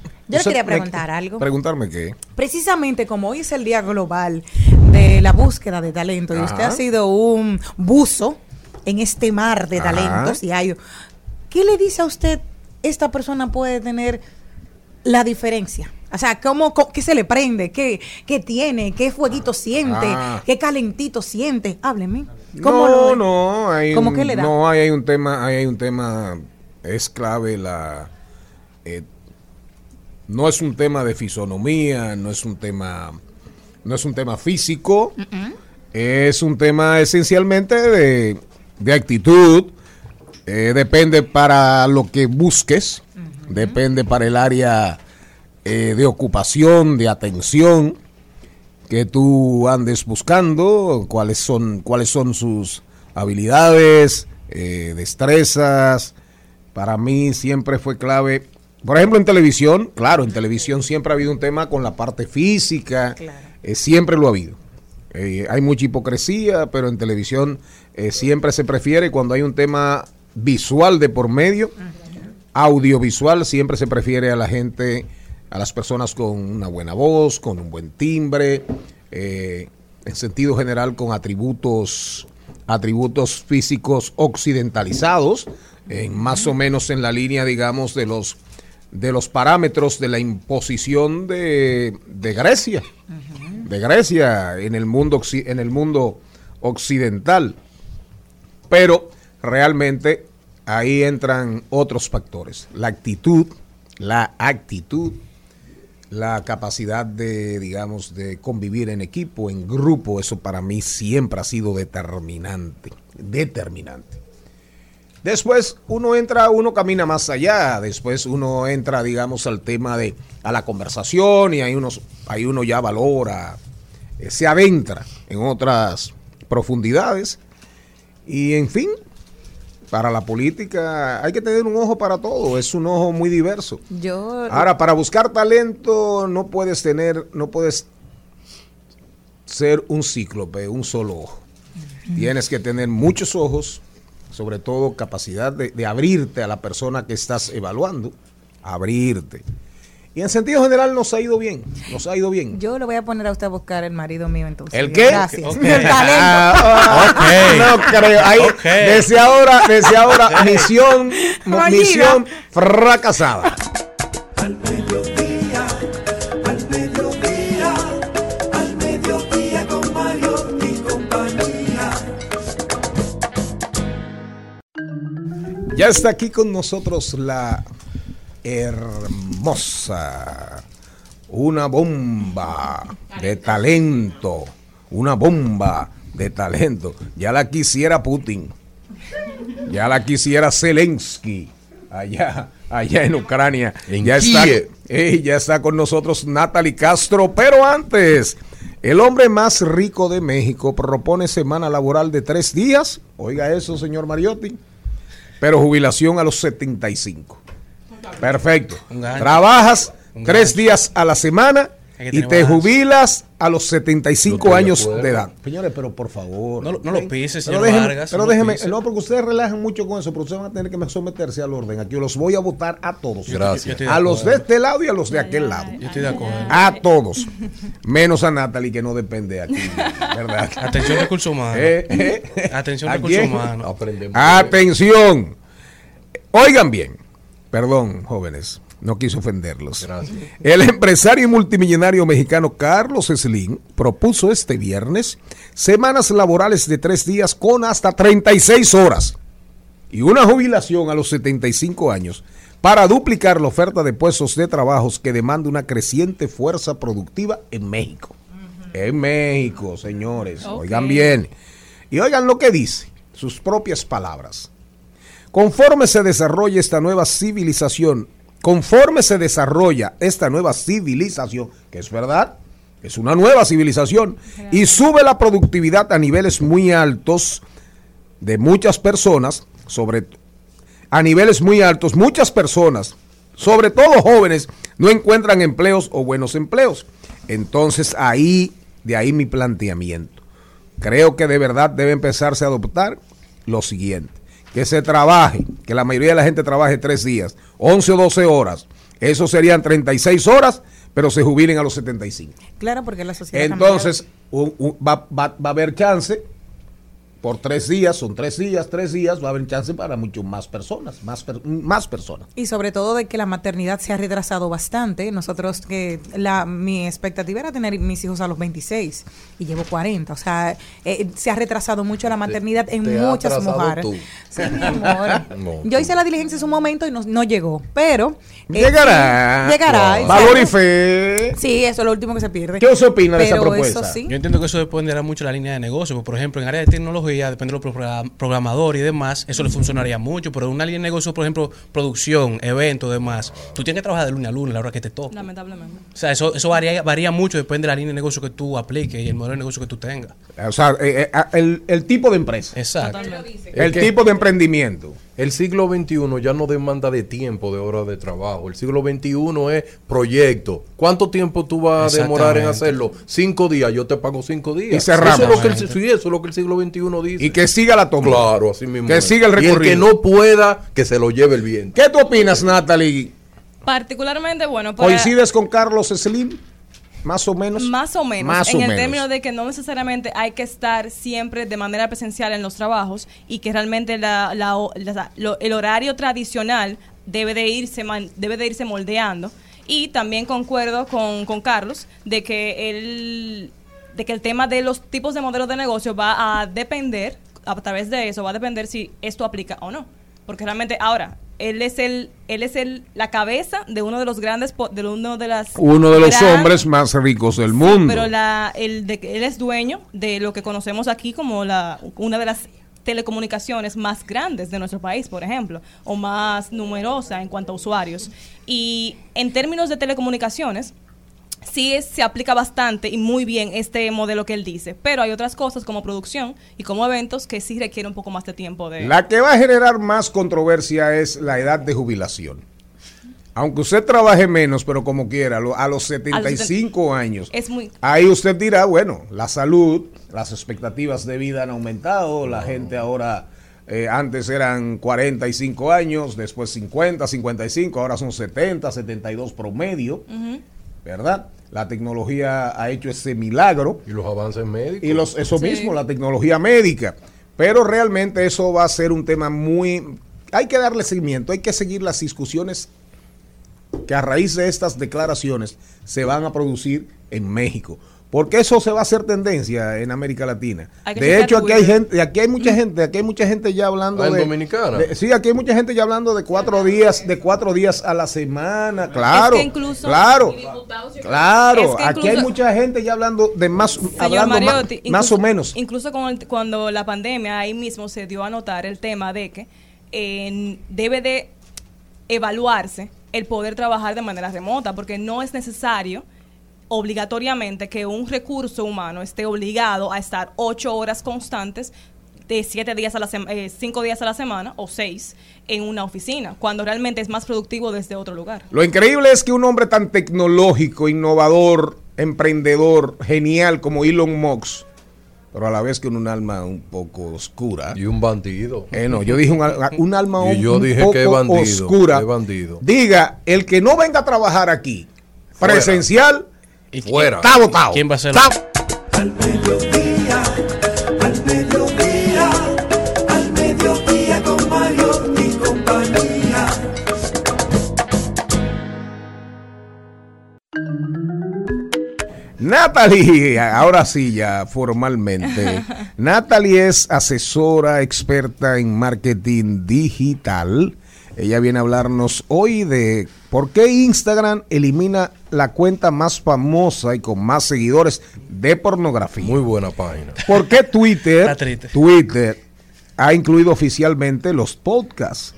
Yo le quería me- preguntar algo. Preguntarme qué. Precisamente como hoy es el día global de la búsqueda de talento y usted ha sido un buzo en este mar de Ajá. talentos y hay, ¿qué le dice a usted esta persona puede tener la diferencia? O sea, ¿cómo, ¿qué se le prende? ¿Qué, qué tiene? ¿Qué fueguito siente? Ah. ¿Qué calentito siente? Hábleme. ¿Cómo No, no, hay ¿Cómo un, que le da? no, ahí hay un tema, ahí hay un tema, es clave la, eh, no es un tema de fisonomía, no es un tema, no es un tema físico, es un tema esencialmente de, de actitud, eh, depende para lo que busques, depende para el área eh, de ocupación, de atención que tú andes buscando, cuáles son, cuáles son sus habilidades, eh, destrezas. Para mí siempre fue clave. Por ejemplo, en televisión, claro, en televisión siempre ha habido un tema con la parte física, eh, siempre lo ha habido. Eh, hay mucha hipocresía, pero en televisión eh, siempre se prefiere cuando hay un tema visual de por medio, audiovisual, siempre se prefiere a la gente, a las personas con una buena voz, con un buen timbre, en sentido general con atributos, atributos físicos occidentalizados, en más o menos en la línea, digamos, de los de los parámetros de la imposición de, de Grecia, de Grecia en el mundo en el mundo occidental. Pero realmente ahí entran otros factores, la actitud, la actitud, la capacidad de, digamos, de convivir en equipo, en grupo, eso para mí siempre ha sido determinante, determinante. Después uno entra, uno camina más allá, después uno entra, digamos, al tema de, a la conversación y ahí uno, ahí uno ya valora, eh, se adentra en otras profundidades y en fin, para la política hay que tener un ojo para todo, es un ojo muy diverso. Yo Ahora, para buscar talento no puedes tener, no puedes ser un cíclope, un solo ojo. Tienes que tener muchos ojos, sobre todo capacidad de, de abrirte a la persona que estás evaluando, abrirte. Y en sentido general nos ha ido bien, nos ha ido bien. Yo lo voy a poner a usted a buscar el marido mío entonces. ¿El qué? Gracias. Ok. El talento. Ah, No creo. Ahí, Ok. Desde ahora, desde ahora, misión, misión fracasada. Al Ya está aquí con nosotros la hermosa, una bomba de talento, una bomba de talento. Ya la quisiera Putin, ya la quisiera Zelensky, allá, allá en Ucrania. En ya, está, eh, ya está con nosotros Natalie Castro, pero antes... El hombre más rico de México propone semana laboral de tres días. Oiga eso, señor Mariotti pero jubilación a los 75. Perfecto. Trabajas tres días a la semana y te balance. jubilas a los No 75 estoy de años de edad. Señores, pero por favor. No lo- no lo pises, Pero señor déjeme, Vargas, Pero no déjeme, pise. no, porque ustedes relajan mucho con eso, pero ustedes van a tener que someterse al orden. Aquí los voy a votar a todos. Gracias. A los de este lado y a los de aquel lado. Yo estoy de acuerdo. A todos. Menos a Natalie, que no depende aquí. ¿Verdad? Atención, recursos humanos. Eh, eh. Atención, ¿A recursos humanos. Aprendemos. Atención. Oigan bien. Perdón, jóvenes. No quise ofenderlos. Gracias. El empresario y multimillonario mexicano Carlos Slim propuso este viernes semanas laborales de tres días con hasta 36 horas y una jubilación a los 75 años para duplicar la oferta de puestos de trabajos que demanda una creciente fuerza productiva en México. En México, señores. Oigan bien. Y oigan lo que dice, sus propias palabras. Conforme se desarrolla esta nueva civilización, conforme se desarrolla esta nueva civilización, que es verdad, es una nueva civilización, y sube la productividad a niveles muy altos de muchas personas, sobre a niveles muy altos, muchas personas sobre todo jóvenes, no encuentran empleos o buenos empleos. Entonces ahí, de ahí mi planteamiento. Creo que de verdad debe empezarse a adoptar lo siguiente, que se trabaje, que la mayoría de la gente trabaje tres días, 11 o 12 horas. Eso serían 36 horas, pero se jubilen a los 75. Claro, porque la sociedad. Entonces, un- un- va, va- va a haber chance por tres días, son tres días, tres días, va a haber chance para mucho más personas, más, per- más personas. Y sobre todo de que la maternidad se ha retrasado bastante. Nosotros, que la, mi expectativa era tener mis hijos a los 26 y llevo 40. O sea, eh, se ha retrasado mucho la maternidad en te muchas mujeres. tú. Sí, mi amor. No, Yo hice la diligencia en su momento y no, no llegó, pero... eh, Llegará. llegará. exacto. Valor y fe. Sí, eso es lo último que se pierde. ¿Qué usted opina de esa propuesta? Eso sí. Yo entiendo que eso dependerá mucho de la línea de negocio. Porque, por ejemplo, en área de tecnología, depende de los progra- programadores y demás, eso le funcionaría mucho. Pero en una línea de negocio, por ejemplo, producción, eventos, demás, tú tienes que trabajar de lunes a lunes, a la hora que te toque. Lamentablemente. O sea, eso, eso varía, varía mucho, depende de la línea de negocio que tú apliques y el modelo de negocio que tú tengas. O sea, eh, eh, el, el tipo de empresa. Exacto. El tipo de emprendimiento. El siglo XXI ya no demanda de tiempo, de horas de trabajo. El siglo XXI es proyecto. ¿Cuánto tiempo tú vas a demorar en hacerlo? Cinco días, yo te pago cinco días. Y cerramos. Eso es lo que el, sí, eso es lo que el siglo XXI dice. Y que siga la toma. Claro, así mismo. Que es. siga el Y el recorrido. que no pueda, que se lo lleve el viento. ¿Qué tú opinas, Natalie? Particularmente, bueno, pues, ¿Coincides con Carlos Slim? Más o menos. Más o menos, Más en o el menos. término de que no necesariamente hay que estar siempre de manera presencial en los trabajos y que realmente la- la- la- lo- el horario tradicional debe de irse man- debe de irse moldeando y también concuerdo con, con Carlos de que el de que el tema de los tipos de modelos de negocio va a depender a través de eso va a depender si esto aplica o no porque realmente ahora él es el él es el la cabeza de uno de los grandes de uno de las Uno de los gran- hombres más ricos del mundo. pero la, el de, él es dueño de lo que conocemos aquí como la, una de las telecomunicaciones más grandes de nuestro país, por ejemplo, o más numerosa en cuanto a usuarios. Y en términos de telecomunicaciones, sí es- se aplica bastante y muy bien este modelo que él dice, pero hay otras cosas como producción y como eventos que sí requieren un poco más de tiempo de... La que va a generar más controversia es la edad de jubilación. Aunque usted trabaje menos, pero como quiera, lo- a los 75 años. Es muy... Ahí usted dirá, bueno, la salud, las expectativas de vida han aumentado, la gente ahora, eh, antes eran 45 años, después 50, 55, ahora son 70, 72 promedio, Ujú. ¿Verdad? La tecnología ha hecho ese milagro. Y los avances médicos. Y los, eso Sí. mismo, la tecnología médica. Pero realmente eso va a ser un tema muy... Hay que darle seguimiento, hay que seguir las discusiones que a raíz de estas declaraciones se van a producir en México. Porque eso se va a hacer tendencia en América Latina. De hecho, aquí hay gente, aquí hay mucha gente, aquí hay mucha gente ya hablando Ah, en de, Dominicana. de- sí, aquí hay mucha gente ya hablando de cuatro días, de cuatro días a la semana. Claro, Es que incluso- claro, claro. Es que aquí hay mucha gente ya hablando de más, Señor hablando Mariotti, más, incluso- o menos. Incluso con el- cuando la pandemia, ahí mismo se dio a notar el tema de que eh, debe de evaluarse el poder trabajar de manera remota, porque no es necesario obligatoriamente que un recurso humano esté obligado a estar ocho horas constantes de siete días a la sema- eh, cinco días a la semana o seis en una oficina, cuando realmente es más productivo desde otro lugar. Lo increíble es que un hombre tan tecnológico, innovador, emprendedor, genial como Elon Musk, pero a la vez con un alma un poco oscura. Y un bandido. Eh, no, yo dije un, al- un alma Y un, yo un dije poco que bandido, oscura. que bandido. Diga, el que no venga a trabajar aquí, Fuera. presencial, Fuera. está votado. ¿Quién va a ser? Está- Al mediodía, al mediodía, al mediodía con Mario y compañía. Natalie, ahora sí ya formalmente. Natalie es asesora experta en marketing digital. Ella viene a hablarnos hoy de por qué Instagram elimina la cuenta más famosa y con más seguidores de pornografía. Muy buena página. ¿Por qué Twitter. Twitter ha incluido oficialmente los podcasts?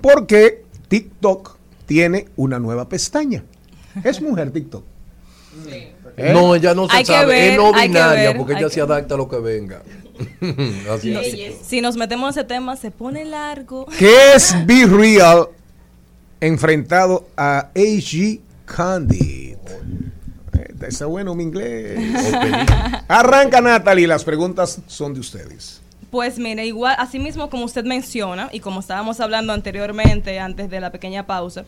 Porque TikTok tiene una nueva pestaña. Es mujer TikTok. ¿Eh? No, ella no se Hay que sabe. ver, es no hay que binaria ver, porque ella se adapta a lo que venga. Así No, si, si nos metemos en ese tema, se pone largo. ¿Qué es Be Real enfrentado a A.G. Candid. Eh, Está bueno mi inglés. Arranca Natalie, las preguntas son de ustedes. Pues mire, igual, así mismo como usted menciona y como estábamos hablando anteriormente, antes de la pequeña pausa,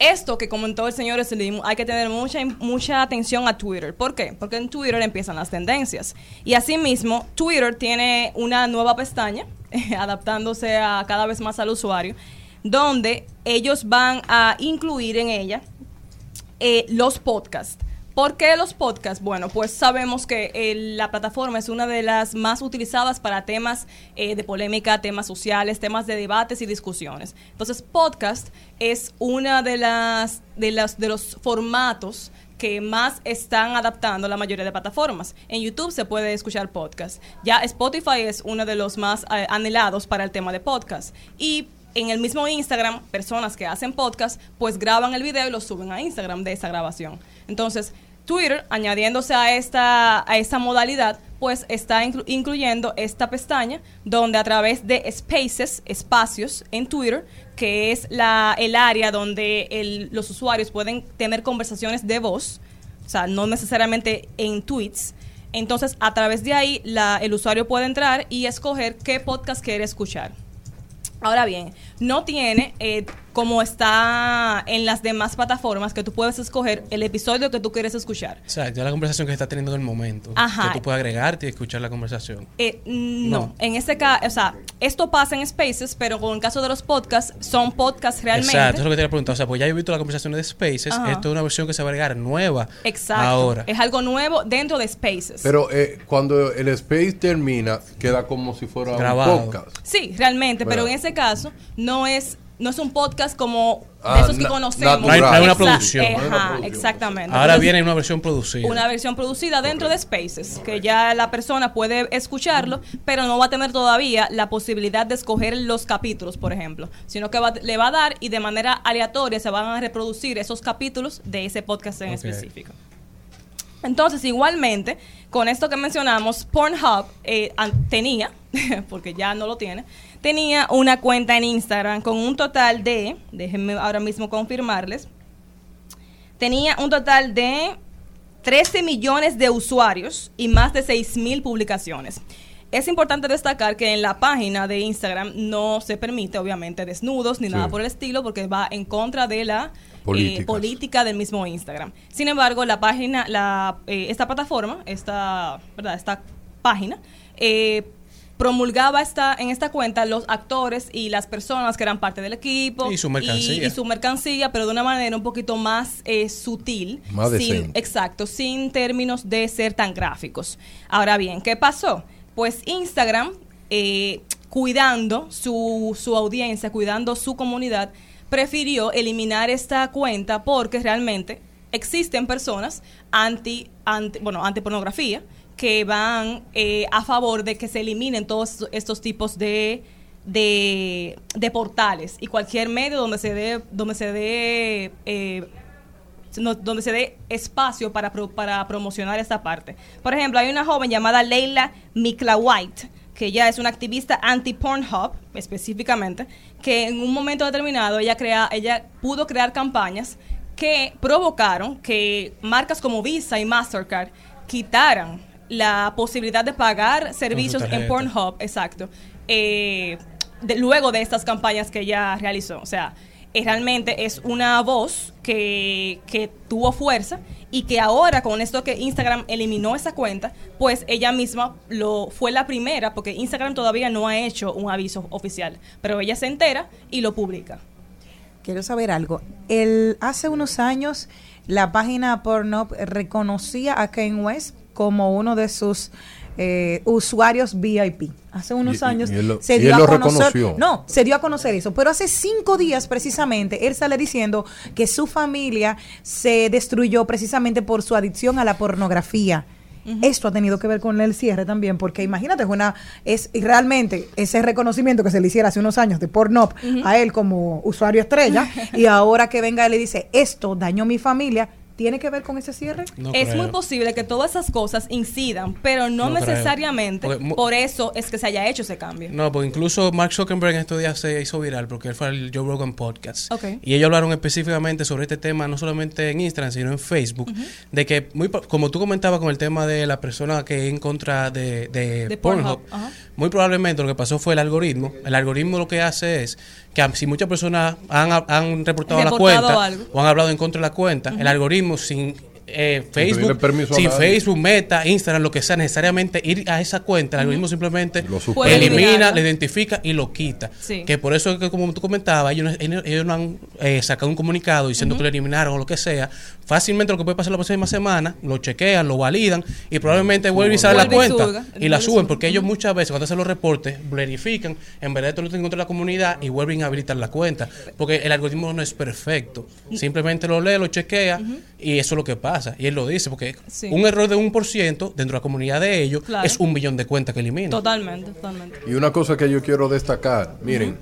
esto que comentó el señor Slim, hay que tener mucha, mucha atención a Twitter. ¿Por qué? Porque en Twitter empiezan las tendencias. Y asimismo, Twitter tiene una nueva pestaña, adaptándose a cada vez más al usuario, donde ellos van a incluir en ella eh, los podcasts. ¿Por qué los podcasts? Bueno, pues sabemos que eh, la plataforma es una de las más utilizadas para temas eh, de polémica, temas sociales, temas de debates y discusiones. Entonces, podcast es una de las de las de los formatos que más están adaptando la mayoría de plataformas. En YouTube se puede escuchar podcast. Ya Spotify es uno de los más anhelados para el tema de podcast. Y en el mismo Instagram, personas que hacen podcast, pues graban el video y lo suben a Instagram de esa grabación. Entonces, Twitter, añadiéndose a esta, a esta modalidad, pues está inclu- incluyendo esta pestaña donde a través de spaces, espacios en Twitter, que es la, el área donde el- los usuarios pueden tener conversaciones de voz, o sea, no necesariamente en tweets. Entonces, a través de ahí, la- el usuario puede entrar y escoger qué podcast quiere escuchar. Ahora bien, no tiene, eh, como está en las demás plataformas, que tú puedes escoger el episodio que tú quieres escuchar. Exacto, ya la conversación que se está teniendo en el momento. Ajá. Que tú puedes agregarte y escuchar la conversación. Eh, no. No. en este caso, o sea, esto pasa en Spaces, pero con el caso de los podcasts, son podcasts realmente. Exacto, eso es lo que te iba a preguntar. O sea, pues ya he visto las conversaciones de Spaces. Ajá. Esto es una versión que se va a agregar nueva. Exacto. Ahora. Es algo nuevo dentro de Spaces. Pero eh, cuando el space termina, queda como si fuera Grabado. un podcast. Sí, realmente, pero en ese caso no es no es un podcast como de Ah, esos que conocemos. No hay- no hay una producción. Ajá, No hay una producción. exactamente. Ahora Entonces, viene una versión producida. una versión producida dentro de Spaces, que ya la persona puede escucharlo, pero no va a tener todavía la posibilidad de escoger los capítulos, por ejemplo, sino que va- le va a dar y de manera aleatoria se van a reproducir esos capítulos de ese podcast en específico. Entonces, igualmente, con esto que mencionamos, Pornhub eh, tenía, porque ya no lo tiene, tenía una cuenta en Instagram con un total de, déjenme ahora mismo confirmarles, tenía un total de 13 millones de usuarios y más de 6 mil publicaciones. Es importante destacar que en la página de Instagram no se permite, obviamente, desnudos ni Sí. nada por el estilo, porque va en contra de la eh, política del mismo Instagram. Sin embargo, la página, la, eh, esta plataforma, esta, ¿verdad? esta página, eh, promulgaba esta, en esta cuenta los actores y las personas que eran parte del equipo Y su mercancía. y, y su mercancía, pero de una manera un poquito más eh, sutil. Más sin-. Exacto, sin términos de ser tan gráficos. Ahora bien, ¿qué pasó? Pues Instagram, eh, cuidando su, su audiencia, cuidando su comunidad, prefirió eliminar esta cuenta porque realmente existen personas anti, anti bueno, anti pornografía que van eh, a favor de que se eliminen todos estos tipos de, de, de portales y cualquier medio donde se dé donde se dé eh, donde se dé espacio para, pro- para promocionar esta parte. Por ejemplo, hay una joven llamada Leila Mikla White, que ella es una activista anti-Pornhub, específicamente, que en un momento determinado ella, crea, ella pudo crear campañas que provocaron que marcas como Visa y Mastercard quitaran la posibilidad de pagar servicios en. Pornhub, exacto, eh, de- luego de estas campañas que ella realizó. O sea, eh, realmente es una voz que, que tuvo fuerza y que ahora con esto que Instagram eliminó esa cuenta, pues ella misma lo fue la primera, porque Instagram todavía no ha hecho un aviso oficial, pero ella se entera y lo publica. Quiero saber algo. El, hace unos años, la página Pornhub reconocía a Kanye West como uno de sus eh, usuarios VIP. Hace unos Y- años y él lo- se y dio él a lo conocer. reconoció. No, se dio a conocer eso. Pero hace cinco días, precisamente, él sale diciendo que su familia se destruyó precisamente por su adicción a la pornografía. Esto ha tenido que ver con el cierre también, porque imagínate, es una, es realmente ese reconocimiento que se le hiciera hace unos años de Pornhub a él como usuario estrella, y ahora que venga él y dice, esto dañó mi familia, ¿Tiene que ver con ese cierre? es muy posible que todas esas cosas incidan, pero no, No necesariamente Porque por eso es que se haya hecho ese cambio. No, pues incluso Mark Zuckerberg en estos días se hizo viral porque él fue al Joe Rogan Podcast. Ok. Y ellos hablaron específicamente sobre este tema, no solamente en Instagram, sino en Facebook. De que, muy, po- como tú comentabas con el tema de la persona que es en contra de, de, De Pornhub, muy probablemente lo que pasó fue el algoritmo. El algoritmo lo que hace es que si muchas personas han, han reportado, la cuenta algo. o han hablado en contra de la cuenta, el algoritmo sin eh, Facebook, a sin. Facebook, Meta, Instagram, lo que sea, necesariamente ir a esa cuenta, el algoritmo simplemente suprime. elimina, le identifica y lo quita. Sí. Que por eso es que, como tú comentabas, ellos, no- ellos, ellos no han eh, sacado un comunicado diciendo que lo eliminaron o lo que sea. Fácilmente lo que puede pasar la próxima semana, lo chequean, lo validan y probablemente vuelven y sale la cuenta y la suben porque ellos muchas veces cuando hacen los reportes verifican, en verdad esto lo tienen contra la comunidad y vuelven a habilitar la cuenta. Porque el algoritmo no es perfecto. Simplemente lo lee, lo chequea y eso es lo que pasa. Y él lo dice porque Sí. un error de un por ciento dentro de la comunidad de ellos Claro. es un millón de cuentas que elimina. Totalmente, totalmente. Y una cosa que yo quiero destacar, miren,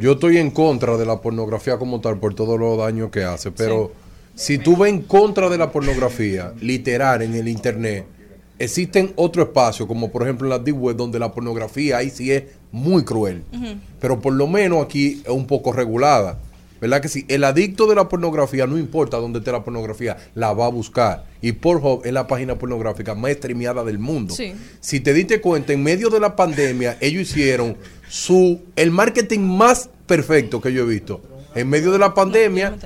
yo estoy en contra de la pornografía como tal por todos los daños que hace, pero si tú ves en contra de la pornografía literal en el internet, existen otro espacio, como por ejemplo en la deep web, donde la pornografía ahí sí es muy cruel, pero por lo menos aquí es un poco regulada. ¿Verdad que sí? El adicto de la pornografía, no importa dónde esté la pornografía, la va a buscar. Y Pornhub es la página pornográfica más streameada del mundo. Sí. Si te diste cuenta, en medio de la pandemia, ellos hicieron su el marketing más perfecto que yo he visto. En medio de la pandemia,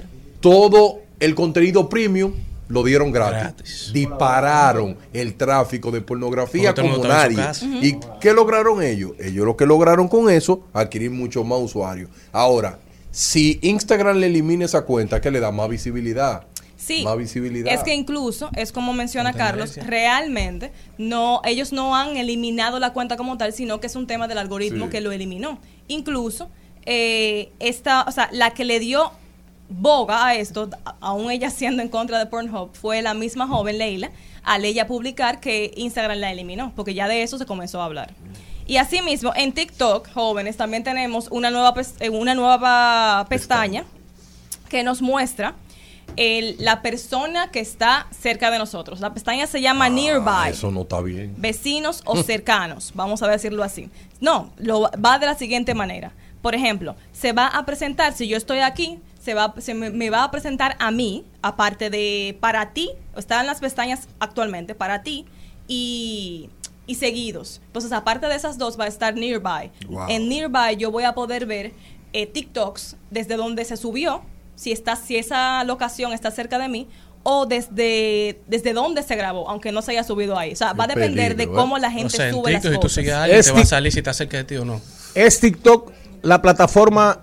todo el contenido premium lo dieron gratis. Dispararon el tráfico de pornografía como nadie. ¿Y qué lograron ellos? Ellos lo que lograron con eso, adquirir muchos más usuarios. Ahora, si Instagram le elimina esa cuenta, ¿qué le da? Más visibilidad. Sí, Más visibilidad. es que incluso, es como menciona Carlos, realmente no, ellos no han eliminado la cuenta como tal, sino que es un tema del algoritmo Sí. que lo eliminó. Incluso, eh, esta, o sea, la que le dio boga a esto, aún ella siendo en contra de Pornhub, fue la misma joven Leila, al ella publicar que Instagram la eliminó, porque ya de eso se comenzó a hablar. Y asimismo, en TikTok, jóvenes, también tenemos una nueva, eh, una nueva pestaña que nos muestra el- la persona que está cerca de nosotros. La pestaña se llama Nearby. Ah, Eso no está bien. Vecinos o cercanos, vamos a decirlo así. No, lo va de la siguiente manera. Por ejemplo, se va a presentar, si yo estoy aquí, se, va, se me, me va a presentar a mí, aparte de para ti, están las pestañas actualmente, para ti y, y seguidos. Entonces, aparte de esas dos, va a estar Nearby. Wow. En Nearby yo voy a poder ver eh, TikToks desde donde se subió, si, está, si esa locación está cerca de mí, o desde, desde dónde se grabó, aunque no se haya subido ahí. O sea, va a depender peligro, de cómo ¿eh? la O gente sea, en sube las TikTok, si tú cosas. sigues a alguien, Es te va a salir si está cerca de ti o no. ¿Es TikTok la plataforma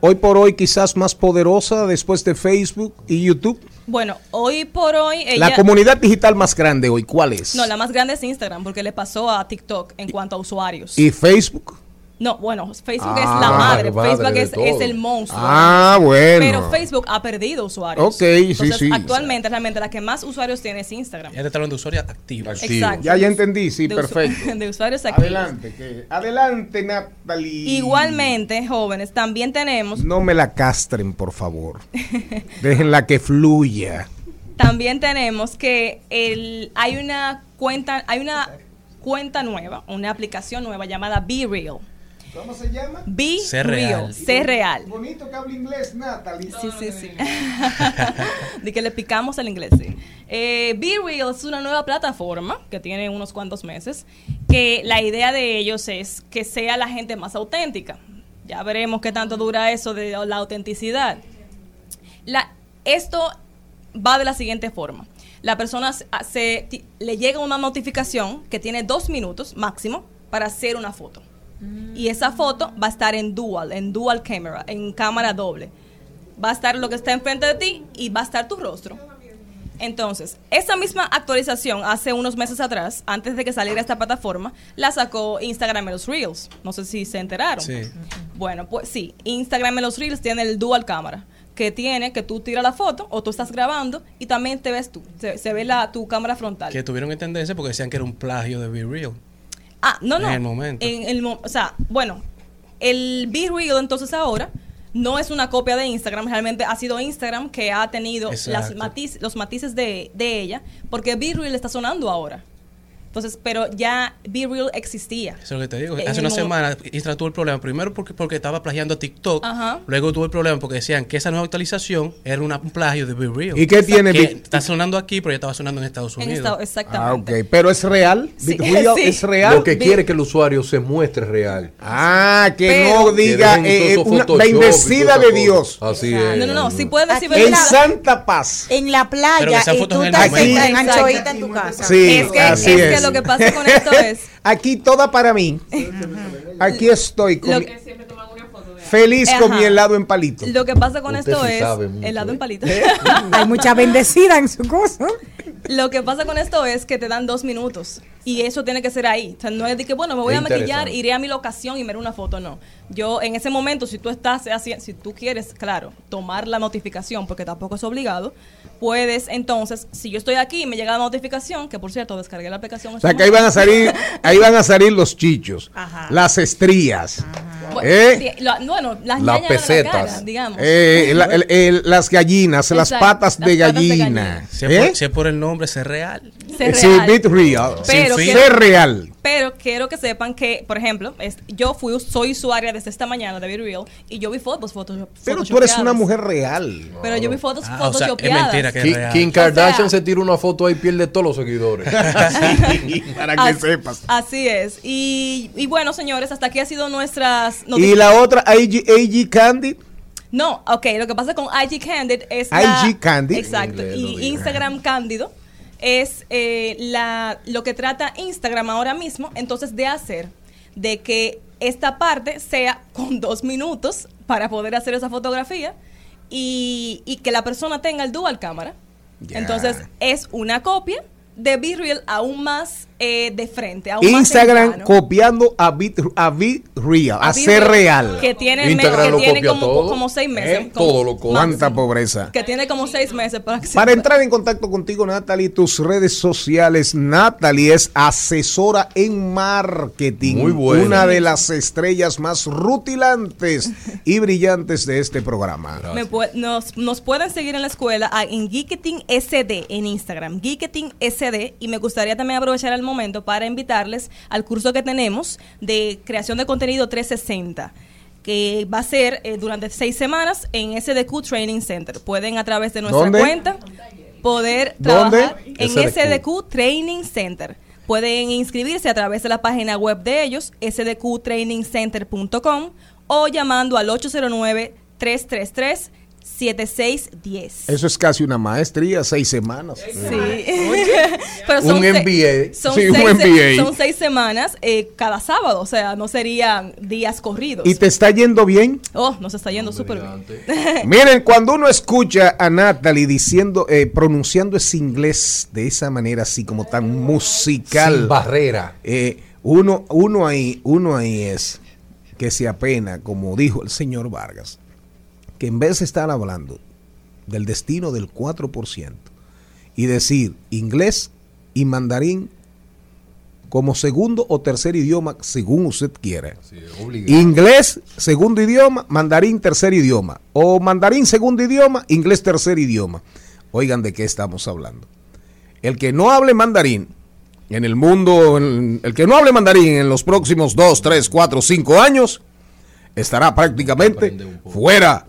hoy por hoy quizás más poderosa después de Facebook y YouTube? Bueno, hoy por hoy ella... La comunidad digital más grande hoy, ¿cuál es? No, la más grande es Instagram, porque le pasó a TikTok en cuanto a usuarios. ¿Y Facebook? No, bueno, Facebook Ah, es la madre, madre Facebook es, el monstruo. Ah, bueno. Pero Facebook ha perdido usuarios. Ok, sí, Entonces, sí. Actualmente, realmente, la que más usuarios tiene es Instagram. Ya te está hablando de usuarios activos. Activo. Exacto. Ya, ya entendí, sí, De usu- perfecto. de usuarios activos. Adelante, que- adelante, Natalie. Igualmente, jóvenes, también tenemos, No me la castren, por favor. Déjenla que fluya. también tenemos que el, hay una cuenta, hay una cuenta nueva, una aplicación nueva llamada Be Real. ¿Cómo se llama? Be Real. real. Sé real. Bonito que habla inglés, Natalie. Sí, sí, sí. de que le picamos el inglés, sí. Eh, Be Real es una nueva plataforma que tiene unos cuantos meses, que la idea de ellos es que sea la gente más auténtica. Ya veremos qué tanto dura eso de la autenticidad. La, esto va de la siguiente forma. La persona se- se- ti- le llega una notificación que tiene dos minutos máximo para hacer una foto. Y esa foto va a estar en dual, en dual camera, en cámara doble. Va a estar lo que está enfrente de ti y va a estar tu rostro. Entonces, esa misma actualización hace unos meses atrás, antes de que saliera esta plataforma, la sacó Instagram en los Reels. No sé si se enteraron. Sí. Bueno, pues sí, Instagram en los Reels tiene el dual cámara, que tiene que tú tiras la foto o tú estás grabando y también te ves tú, se, se ve la, tu cámara frontal. Que tuvieron entenderse porque decían que era un plagio de Be Real. Ah, no, no. En el momento. En el mo- o sea, bueno, el Be Real entonces ahora no es una copia de Instagram, realmente ha sido Instagram que ha tenido las matiz- los matices de, de ella, porque Be Real está sonando ahora. Entonces, pero ya Be Real existía. Eso es lo que te digo. En Hace el una semana Instagram tuvo el problema. Primero porque, porque estaba plagiando a TikTok. Ajá. Luego tuvo el problema porque decían que esa nueva actualización era una- un plagio de Be Real. ¿Y qué tiene Que Be- está sonando aquí, pero ya estaba sonando en Estados En Unidos. Estados- exactamente. Ah, ok. Pero es real. Sí, Bit Real sí. es real. Lo que quiere que el usuario se muestre real. Ah, que Pero- no diga Que eh, esos una- la y todas de Dios. Así es. No, no, no, sí puedes decir En santa paz. En la Pero playa esas y fotos tú en el estás en Exacto. anchoita en tu casa. Sí, Es que- así es es. lo que pasa con esto es- Aquí toda para mí. Aquí estoy con Lo mi- feliz con Ajá. mi helado en palito. Lo que pasa con Usted esto sí es helado ¿eh? en palito. Hay mucha bendecida en su cosa. Lo que pasa con esto es que te dan dos minutos y eso tiene que ser ahí. O sea, no es de que, bueno, me voy a maquillar, iré a mi locación y me haré una foto. No. Yo, en ese momento, si tú estás haciendo, si tú quieres, claro, tomar la notificación, porque tampoco es obligado, puedes entonces, si yo estoy aquí y me llega la notificación, que por cierto, descargué la aplicación. O sea que ahí van a salir, ahí van a salir los chichos, las estrías, ¿eh? Bueno, las la pesetas. cara, digamos. Eh, la- el- el- las gallinas, las patas de las patas de gallina. Si es, ¿eh? por, si es por el nombre, es real. Ser Sí, real. bit real. Pero que- Ser real. Pero quiero que sepan que, por ejemplo, es- yo fui soy usuaria desde esta mañana de Be Real y yo vi fotos, fotos Pero tú eres una mujer real. Pero yo vi fotos Ah, o sea, es mentira que Kim, es real. Kim O sea- Kardashian se tira una foto ahí y pierde todos los seguidores. Para que Así- sepas. Así es. Y, y bueno, señores, hasta aquí ha sido nuestras Y la otra, AG, AG Candy. No, ok, lo que pasa con IG Candid es la- IG Candid. Exacto. Y. Instagram Cándido es eh, la, lo que trata Instagram ahora mismo, entonces de hacer de que esta parte sea con dos minutos para poder hacer esa fotografía y, y que la persona tenga el dual cámara. Entonces es una copia de Real aún más eh, de frente. Aún Instagram copiando a Bit, a Bit Real, a, ser Real. Que tiene, me- Instagram que lo tiene copia como, todo. como seis meses. ¿Eh? como- Todo lo copia. Cuánta pobreza. Que tiene como seis meses para que se Para entrar en contacto contigo, Natalie, tus redes sociales. Natalie es asesora en marketing. Muy buena. Una de las estrellas más rutilantes y brillantes de este programa. Me pu- nos, nos pueden seguir en la escuela en Geeketing SD en Instagram, Geeketing SD, y me gustaría también aprovechar el momento para invitarles al curso que tenemos de creación de contenido 360 que va a ser eh, durante seis semanas en SDQ Training Center. Pueden a través de nuestra ¿Dónde? cuenta poder ¿Dónde? trabajar en SDQ. SDQ Training Center. Pueden inscribirse a través de la página web de ellos, sdqtrainingcenter.com, o llamando al 809-333-7610. Eso es casi una maestría, seis semanas. Sí. Pero son Un MBA. Son, Sí, un seis, se- MBA. son seis semanas eh, cada sábado, o sea, no serían días corridos. ¿Y te está yendo bien? Oh, nos está yendo súper bien. Miren, cuando uno escucha a Natalie diciendo, eh, pronunciando ese inglés de esa manera así como tan musical. Sin barrera. eh, uno, uno ahí, uno ahí es que se apena, como dijo el señor Vargas, que en vez de estar hablando del destino del 4% y decir inglés y mandarín como segundo o tercer idioma, según usted quiera. Inglés, segundo idioma, mandarín, tercer idioma. O mandarín, segundo idioma, inglés, tercer idioma. Oigan de qué estamos hablando. El que no hable mandarín en el mundo, en- el que no hable mandarín en los próximos 2, 3, 4, 5 años, estará prácticamente fuera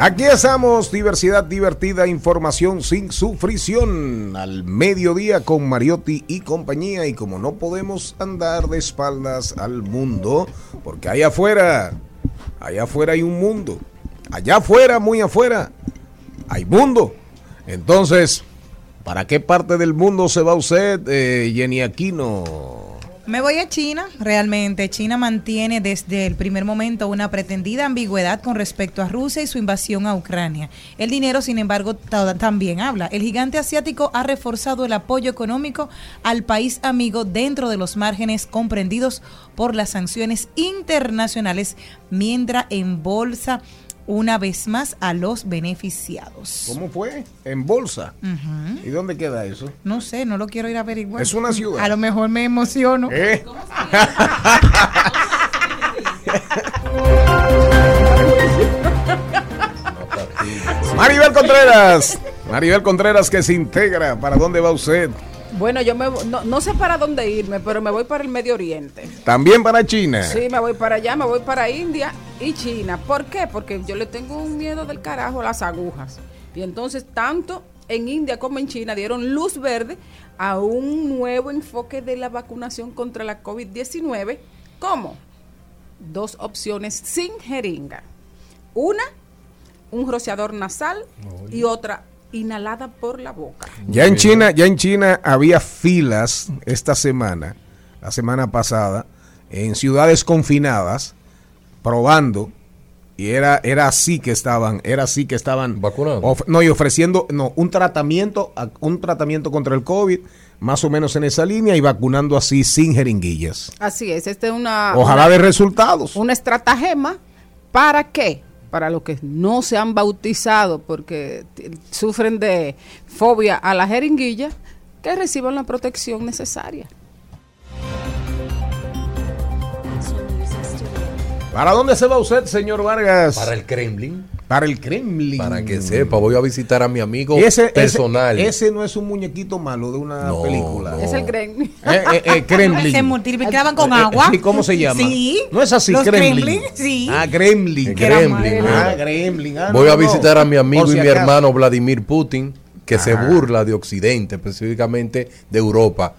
Aquí estamos, diversidad divertida, información sin sufrición, al mediodía con Mariotti y compañía. Y como no podemos andar de espaldas al mundo, porque allá afuera, allá afuera hay un mundo, allá afuera, muy afuera, hay mundo. Entonces, ¿para qué parte del mundo se va usted, eh, Jenny Aquino? Me voy a China, realmente. China mantiene desde el primer momento una pretendida ambigüedad con respecto a Rusia y su invasión a Ucrania. El dinero, sin embargo, ta- también habla. El gigante asiático ha reforzado el apoyo económico al país amigo dentro de los márgenes comprendidos por las sanciones internacionales, mientras embolsa una vez más a los beneficiados. ¿Cómo fue? En bolsa. ¿Y dónde queda eso? No sé, no lo quiero ir a averiguar. Es una ciudad. A lo mejor me emociono. ¿Eh? Maribel Contreras. Maribel Contreras que se integra. ¿Para dónde va usted? Bueno, yo me, no, no sé para dónde irme, pero me voy para el Medio Oriente. También para China. Sí, me voy para allá, me voy para India y China. ¿Por qué? Porque yo le tengo un miedo del carajo a las agujas. Y entonces, tanto en India como en China dieron luz verde a un nuevo enfoque de la vacunación contra la COVID-19. ¿Cómo? Dos opciones sin jeringa. Una, un rociador nasal y otra inhalada por la boca. Ya en China, ya en China había filas esta semana, la semana pasada, en ciudades confinadas, probando, y era, era así que estaban, era así que estaban vacunando. no, y ofreciendo, no, un tratamiento, un tratamiento contra el COVID, más o menos en esa línea, y vacunando así sin jeringuillas. Así es, esta es una... Ojalá una- de resultados. Una estratagema, ¿para qué? Para los que no se han bautizado porque sufren de fobia a la jeringuilla, que reciban la protección necesaria. ¿Para dónde se va usted, señor Vargas? Para el Kremlin. Para el Kremlin. Para que sepa, voy a visitar a mi amigo Y ese, personal. Ese, no es un muñequito malo de una No, película. no. Es el Kremlin. Eh, eh, eh, Kremlin. Se multiplicaban con Eh, agua. sí, ¿Cómo se llama? Sí. No es así, Los Kremlin. Kremlin, sí. Ah, Gremlin. El Kremlin. Ah, Gremlin. Ah, Voy no, a no. visitar a mi amigo y mi acaso. hermano Vladimir Putin, que se Ajá. burla de Occidente, específicamente de Europa.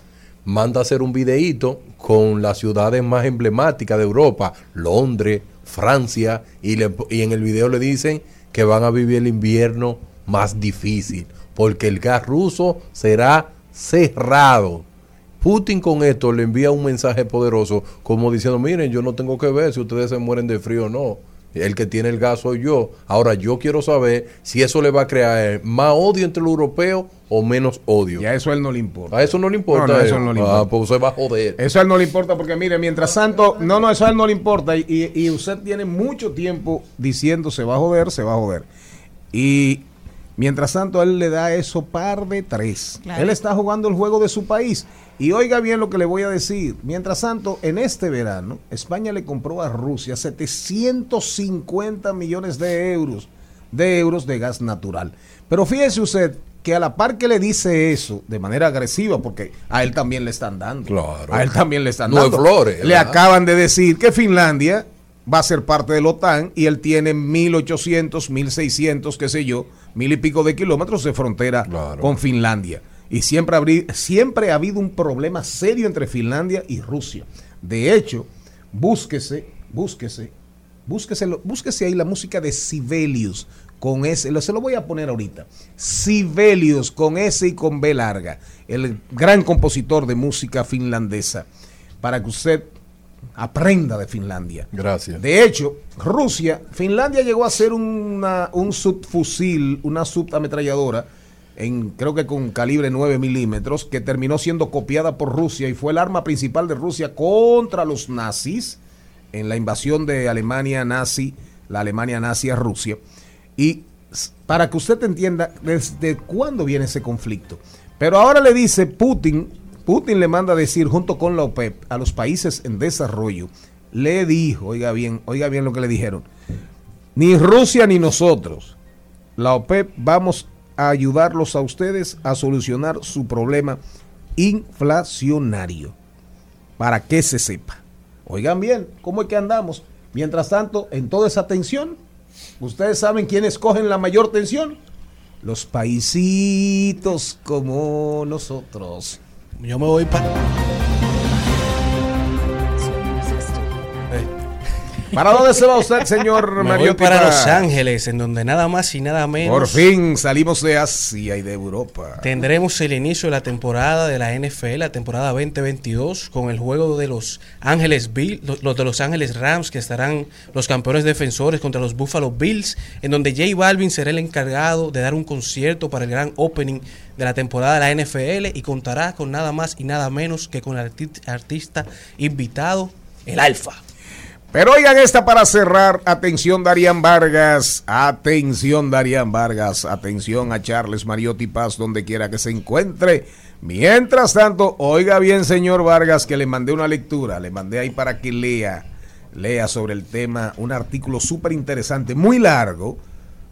Manda a hacer un videíto con las ciudades más emblemáticas de Europa, Londres, Francia, y, le- y en el video le dicen que van a vivir el invierno más difícil, porque el gas ruso será cerrado. Putin con esto le envía un mensaje poderoso, como diciendo, miren, yo no tengo que ver si ustedes se mueren de frío o no. El que tiene el gas soy yo. Ahora yo quiero saber si eso le va a crear más odio entre los europeos o menos odio. Y a eso a él no le importa. A eso no le importa. No, no, a eso él. no le Ah, importa. pues se va a joder. Eso a él no le importa porque, mire, mientras tanto, no, no, eso a él no le importa. Y, y- y usted tiene mucho tiempo diciendo se va a joder, se va a joder. Y mientras tanto, él le da eso par de tres. Claro. Él está jugando el juego de su país. Y oiga bien lo que le voy a decir. Mientras tanto, en este verano, España le compró a Rusia 750 millones de euros, de euros de gas natural. Pero fíjese usted que a la par que le dice eso de manera agresiva, porque a él también le están dando. Claro. A él también le están No dando. flores, Le ¿verdad? acaban de decir que Finlandia va a ser parte de la OTAN y él tiene 1800, 1600, qué sé yo, mil y pico de kilómetros de frontera con Finlandia. Y siempre, habrí- siempre ha habido un problema serio entre Finlandia y Rusia. De hecho, búsquese, búsquese, búsquese, búsquese ahí la música de Sibelius con S, lo- se lo voy a poner ahorita. Sibelius con S y con B larga, el gran compositor de música finlandesa, para que usted aprenda de Finlandia. Gracias. De hecho, Rusia, Finlandia llegó a ser una, un subfusil, una subametralladora, en, creo que con calibre 9 milímetros, que terminó siendo copiada por Rusia y fue el arma principal de Rusia contra los nazis en la invasión de Alemania nazi, la Alemania nazi a Rusia. Y para que usted entienda desde cuándo viene ese conflicto. Pero ahora le dice Putin, Putin le manda a decir junto con la OPEP a los países en desarrollo, le dijo, oiga bien, oiga bien lo que le dijeron, ni Rusia ni nosotros, la OPEP vamos a ayudarlos a ustedes a solucionar su problema inflacionario. Para que se sepa. Oigan bien, ¿cómo es que andamos? Mientras tanto, en toda esa tensión, ¿ustedes saben quiénes cogen la mayor tensión? Los paisitos como nosotros. Yo me voy para. ¿Para dónde se va usted, señor Me voy Mariotti? para Los Ángeles, en donde nada más y nada menos. Por fin salimos de Asia y de Europa. Tendremos el inicio de la temporada de la NFL, la temporada 2022, con el juego de los Ángeles Bill, lo- los de los Ángeles Rams, que estarán los campeones defensores contra los Buffalo Bills, en donde J Balvin será el encargado de dar un concierto para el gran opening de la temporada de la NFL y contará con nada más y nada menos que con el arti- artista invitado, el Alfa. Pero oigan esta para cerrar. Atención Darían Vargas. Atención Darían Vargas. Atención a Charles Mariotti Paz donde quiera que se encuentre. Mientras tanto, oiga bien señor Vargas que le mandé una lectura. Le mandé ahí para que lea. Lea sobre el tema un artículo súper interesante, muy largo,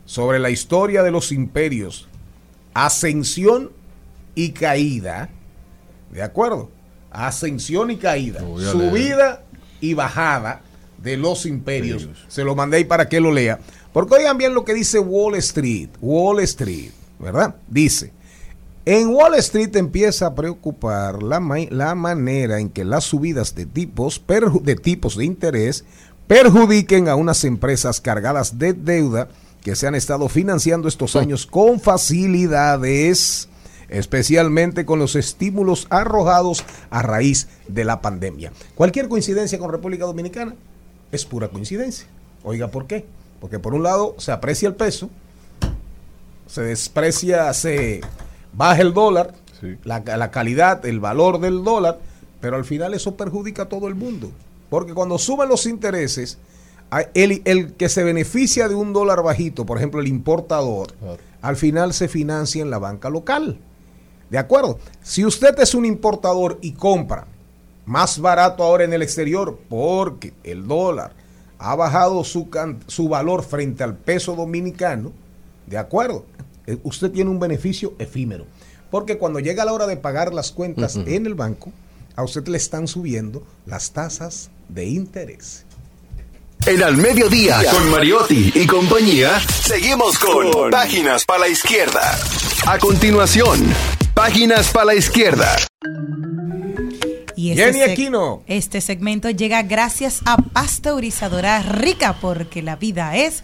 sobre la historia de los imperios. Ascensión y caída. ¿De acuerdo? Ascensión y caída. Subida y bajada de los imperios. Se lo mandé ahí para que lo lea. Porque oigan bien lo que dice Wall Street. Wall Street, ¿verdad? Dice, en Wall Street empieza a preocupar la, ma- la manera en que las subidas de tipos, de tipos de interés perjudiquen a unas empresas cargadas de deuda que se han estado financiando estos años con facilidades, especialmente con los estímulos arrojados a raíz de la pandemia. Cualquier coincidencia con República Dominicana es pura coincidencia. Oiga, ¿por qué? Porque por un lado se aprecia el peso, se desprecia, se baja el dólar, la, la calidad, el valor del dólar, pero al final eso perjudica a todo el mundo. Porque cuando suben los intereses, el, el que se beneficia de un dólar bajito, por ejemplo el importador, al final se financia en la banca local. ¿De acuerdo? Si usted es un importador y compra más barato ahora en el exterior porque el dólar ha bajado su, can- su valor frente al peso dominicano, ¿de acuerdo? Eh, Usted tiene un beneficio efímero. Porque cuando llega la hora de pagar las cuentas en el banco, a usted le están subiendo las tasas de interés. En al mediodía, con Mariotti y compañía, seguimos con Páginas para la Izquierda. A continuación, Páginas para la Izquierda. Y Jenny seg- Aquino. Este segmento llega gracias a Pasteurizadora Rica, porque la vida es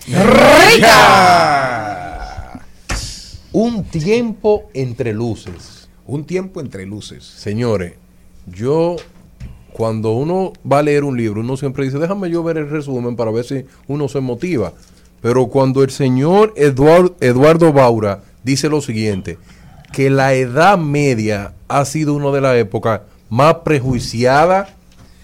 Un tiempo entre luces. Un tiempo entre luces. Señores, yo cuando uno va a leer un libro, uno siempre dice, déjame yo ver el resumen para ver si uno se motiva. Pero cuando el señor Eduard- Eduardo Baura dice lo siguiente, que la Edad Media ha sido una de las épocas más prejuiciada,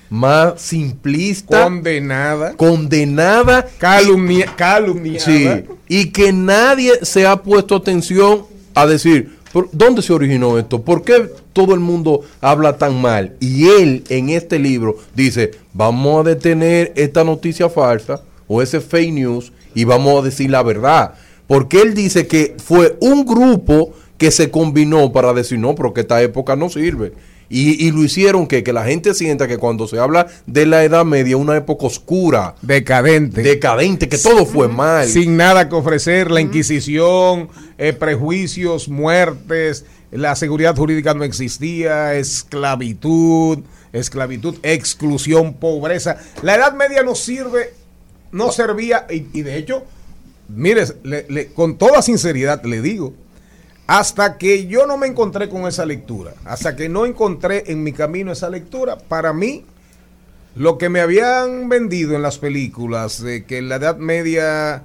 más simplista, Condenada. condenada, Calumnia- calumniada. Sí, y que nadie se ha puesto atención a decir, ¿por- ¿dónde se originó esto? ¿Por qué todo el mundo habla tan mal? Y él en este libro dice, vamos a detener esta noticia falsa o ese fake news y vamos a decir la verdad. Porque él dice que fue un grupo que se combinó para decir, no, pero que esta época no sirve. Y, y lo hicieron que, que la gente sienta que cuando se habla de la Edad Media, una época oscura, Decadente. decadente, que todo fue mal. Sin nada que ofrecer, la Inquisición, eh, prejuicios, muertes, la seguridad jurídica no existía, esclavitud, esclavitud, exclusión, pobreza. La Edad Media no sirve, no servía, y, y de hecho, mire, le- le- con toda sinceridad le digo, hasta que yo no me encontré con esa lectura, hasta que no encontré en mi camino esa lectura, para mí lo que me habían vendido en las películas de que la Edad Media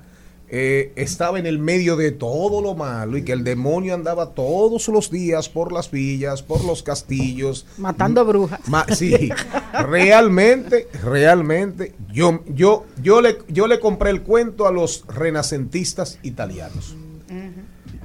eh, estaba en el medio de todo lo malo y que el demonio andaba todos los días por las villas, por los castillos. Matando brujas. Ma- sí, realmente, realmente, yo, yo, yo, le, yo le compré el cuento a los renacentistas italianos.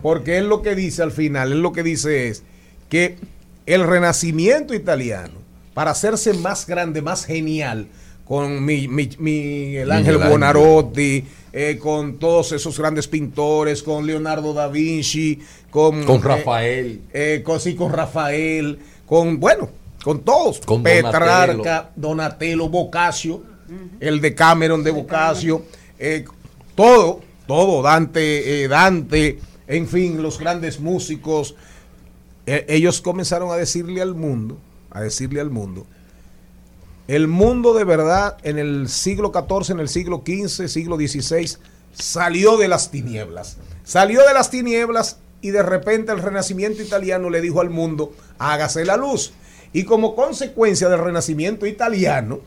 Porque él lo que dice al final, él lo que dice es que el renacimiento italiano, para hacerse más grande, más genial, con mi, mi- mi- el Ángel Michelangelo. Buonarroti, eh, con todos esos grandes pintores, con Leonardo da Vinci, con, Con eh, Rafael. eh, con, sí, con Rafael, con, bueno, con todos, Con Petrarca, Donatello, Boccaccio, el de Cameron de Boccaccio, eh, todo, todo, Dante, eh, Dante, en fin, los grandes músicos, eh, ellos comenzaron a decirle al mundo, a decirle al mundo, El mundo de verdad en el siglo XIV, en el siglo XV, siglo XVI, salió de las tinieblas. Salió de las tinieblas y de repente el renacimiento italiano le dijo al mundo, hágase la luz. Y como consecuencia del renacimiento italiano,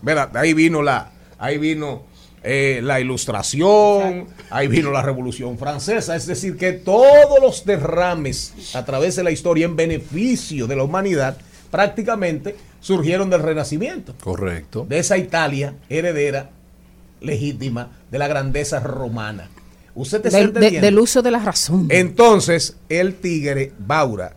¿verdad? Ahí vino la, ahí vino eh, la ilustración, ahí vino la revolución francesa, es decir, que todos los derrames a través de la historia en beneficio de la humanidad prácticamente surgieron del renacimiento, Correcto. de esa Italia heredera legítima de la grandeza romana. Usted te Del, de- del uso de la razón. Entonces, el tigre Baura.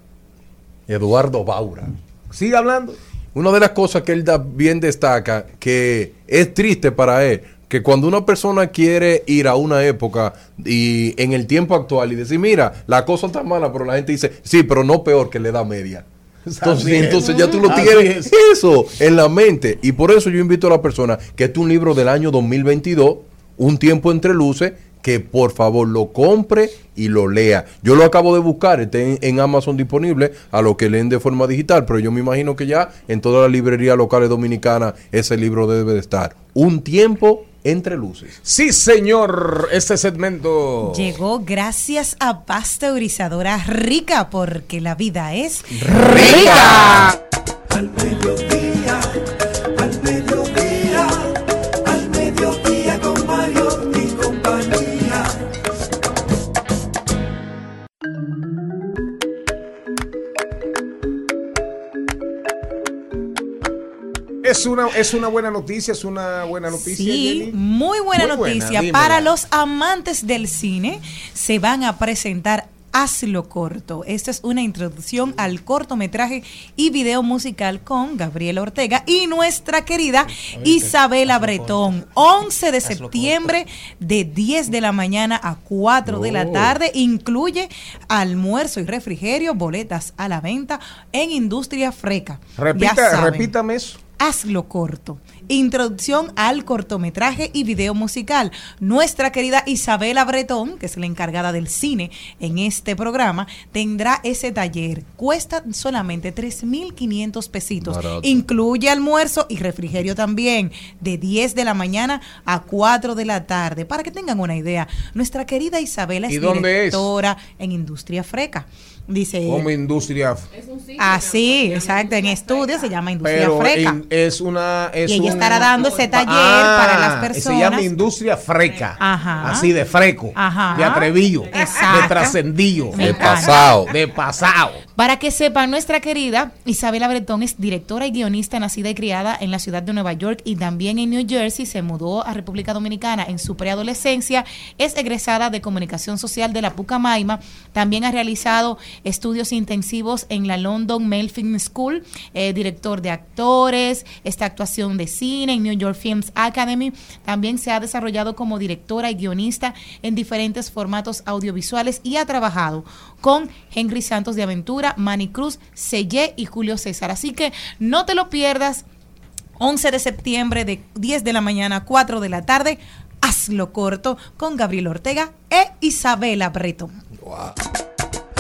Eduardo Baura. Sigue hablando. Una de las cosas que él da- bien destaca, que es triste para él, que cuando una persona quiere ir a una época y en el tiempo actual y decir, mira, la cosa está mala, pero la gente dice, sí, pero no peor que le da media. Entonces, entonces ya tú lo tienes es. eso en la mente. Y por eso yo invito a la persona que es un libro del año 2022, Un tiempo entre luces, que por favor lo compre y lo lea. Yo lo acabo de buscar, está en, en Amazon disponible a los que leen de forma digital, pero yo me imagino que ya en todas las librerías locales dominicanas ese libro debe de estar. Un tiempo entre luces. Sí, señor, este segmento. Llegó gracias a pasteurizadora rica, porque la vida es Rica. Al mediodía, Es una, es una buena noticia, es una buena noticia. Sí, Jenny. muy buena Muy noticia. Para los amantes del cine, se van a presentar Hazlo Corto. Esta es una introducción al cortometraje y video musical con Gabriela Ortega y nuestra querida Isabela Bretón. 11 de septiembre de 10 de la mañana a 4 de la Oh. tarde. Incluye almuerzo y refrigerio, boletas a la venta en Industria Freca. Repita, repítame eso. Hazlo corto. Introducción al cortometraje y video musical. Nuestra querida Isabela Bretón, que es la encargada del cine en este programa, tendrá ese taller. Cuesta solamente 3.500 pesitos. Barato. Incluye almuerzo y refrigerio también, de 10 de la mañana a 4 de la tarde. Para que tengan una idea, nuestra querida Isabela es ¿Y dónde es? directora en Industria Freca. Dice, Como industria. así, exacto, en estudio se llama Industria Pero Freca. in- es una. Es Y ella un- estará dando ese taller Ah, para las personas. Se llama industria freca. Ajá. Así de freco. Ajá. De atrevillo. Exacto. De trascendido. Me De pasado. De pasado. Para que sepan, nuestra querida Isabela Bretón es directora y guionista nacida y criada en la ciudad de Nueva York y también en New Jersey. Se mudó a República Dominicana en su preadolescencia. Es egresada de comunicación social de la Pucamaima. También ha realizado estudios intensivos en la London Male Film School, eh, director de actores, esta actuación de cine en New York Films Academy. También se ha desarrollado como directora y guionista en diferentes formatos audiovisuales y ha trabajado con Henry Santos de Aventura, Manny Cruz, y Julio César. Así que no te lo pierdas. 11 de septiembre de 10 de la mañana a 4 de la tarde. Hazlo corto con Gabriel Ortega e Isabela Breton.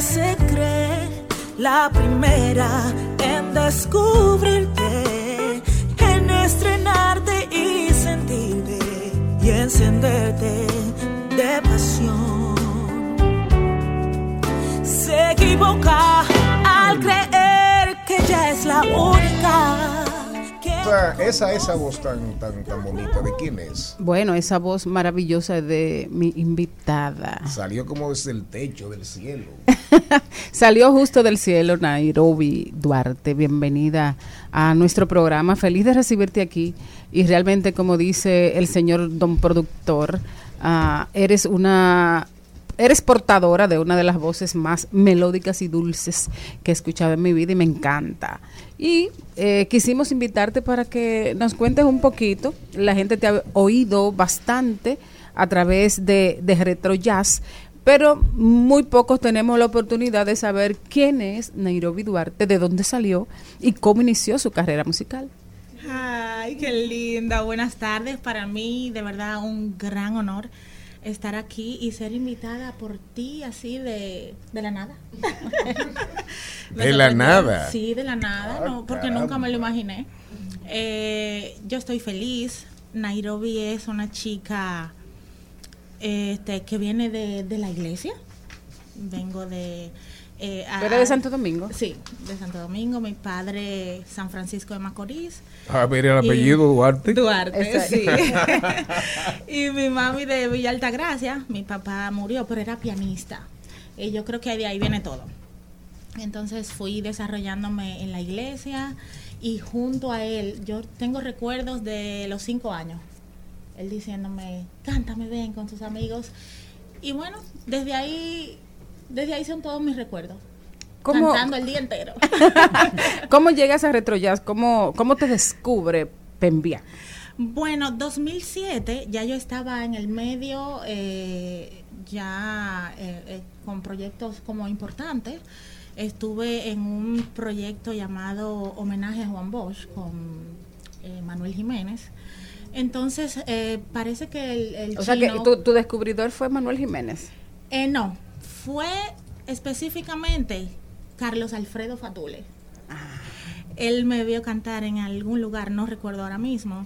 Se cree la primera en descubrirte, en estrenarte y sentirte y encenderte de pasión. Se equivoca al creer que ella es la única. Esa, esa, esa voz tan, tan, tan bonita, ¿de quién es? Bueno, esa voz maravillosa de mi invitada. Salió como desde el techo del cielo. Salió justo del cielo Nairobi Duarte. Bienvenida a nuestro programa. Feliz de recibirte aquí. Y realmente, como dice el señor don productor, ah, eres una eres portadora de una de las voces más melódicas y dulces que he escuchado en mi vida y me encanta. Y eh, quisimos invitarte para que nos cuentes un poquito. La gente te ha oído bastante a través de, de Retro Jazz, pero muy pocos tenemos la oportunidad de saber quién es Nairobi Duarte, de dónde salió y cómo inició su carrera musical. Ay, qué linda. Buenas tardes. Para mí, de verdad, un gran honor estar aquí y ser invitada por ti así de, de la nada. De la nada. Sí, de la nada, Ah, no, porque caramba. nunca me lo imaginé. Eh, yo estoy feliz. Nairobi es una chica este, que viene de, de la iglesia. Vengo de... eh, ¿Tú eres de Santo Domingo? Sí, de Santo Domingo. Mi padre, San Francisco de Macorís. A ver, el Y- apellido Duarte. Duarte, Exacto. sí. y mi mami de Villa Altagracia, mi papá murió, pero era pianista. Y yo creo que de ahí viene todo. Entonces fui desarrollándome en la iglesia y junto a él, yo tengo recuerdos de los cinco años. Él diciéndome, cántame, ven con tus amigos. Y bueno, desde ahí, desde ahí son todos mis recuerdos. ¿Cómo- Cantando el día entero. ¿Cómo llegas a Retro Jazz? ¿Cómo, cómo te descubre Pembia? Bueno, 2007 ya yo estaba en el medio, eh, ya eh, eh, con proyectos como importantes. Estuve en un proyecto llamado Homenaje a Juan Bosch con eh, Manuel Jiménez. Entonces, eh, parece que el, el O sea que tu, tu descubridor fue Manuel Jiménez. eh, no, fue específicamente Carlos Alfredo Fatule. Él me vio cantar en algún lugar, no recuerdo ahora mismo,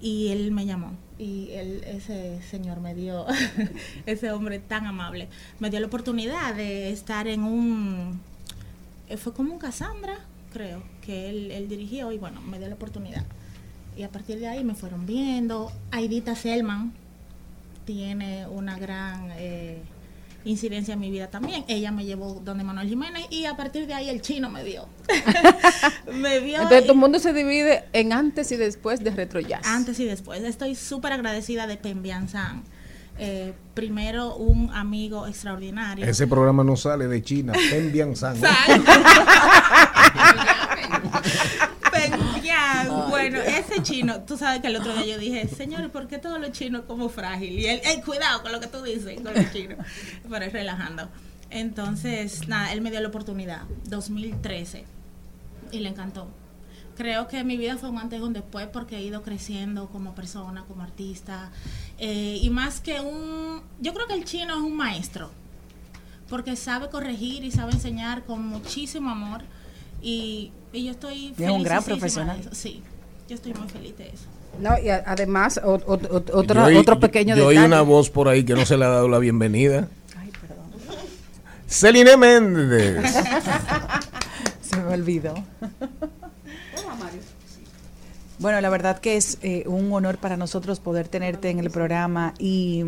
y él me llamó. Y él, ese señor me dio, ese hombre tan amable, me dio la oportunidad de estar en un, eh, fue como un Cassandra, creo, que él, él dirigió y bueno, me dio la oportunidad. Y a partir de ahí me fueron viendo. Aidita Selman tiene una gran eh, incidencia en mi vida también. Ella me llevó donde Manuel Jiménez y a partir de ahí el chino me vio. me vio Entonces y- tu mundo se divide en antes y después de Retro Jazz. antes y después. Estoy súper agradecida de Pembian San. Eh, primero, un amigo extraordinario. Ese programa no sale de China. Pembian San. Pembian. Bueno, ese chino, tú sabes que el otro día yo dije, señor, ¿por qué todos los chinos como frágil? Y él, "Ey, cuidado con lo que tú dices con los chinos. Pero es relajando. Entonces, nada, él me dio la oportunidad, 2013, y le encantó. Creo que mi vida fue un antes y un después porque he ido creciendo como persona, como artista. eh, y más que un... Yo creo que el chino es un maestro porque sabe corregir y sabe enseñar con muchísimo amor. Y, y yo estoy Y es un gran profesional. Sí, yo estoy muy feliz de eso. No, y a- además, o- o- o- otro, Yo otro pequeño Yo oí detalle. una voz por ahí que no se le ha dado la bienvenida. Celine Méndez. Se me olvidó. Bueno, la verdad que es eh, un honor para nosotros poder tenerte en el programa y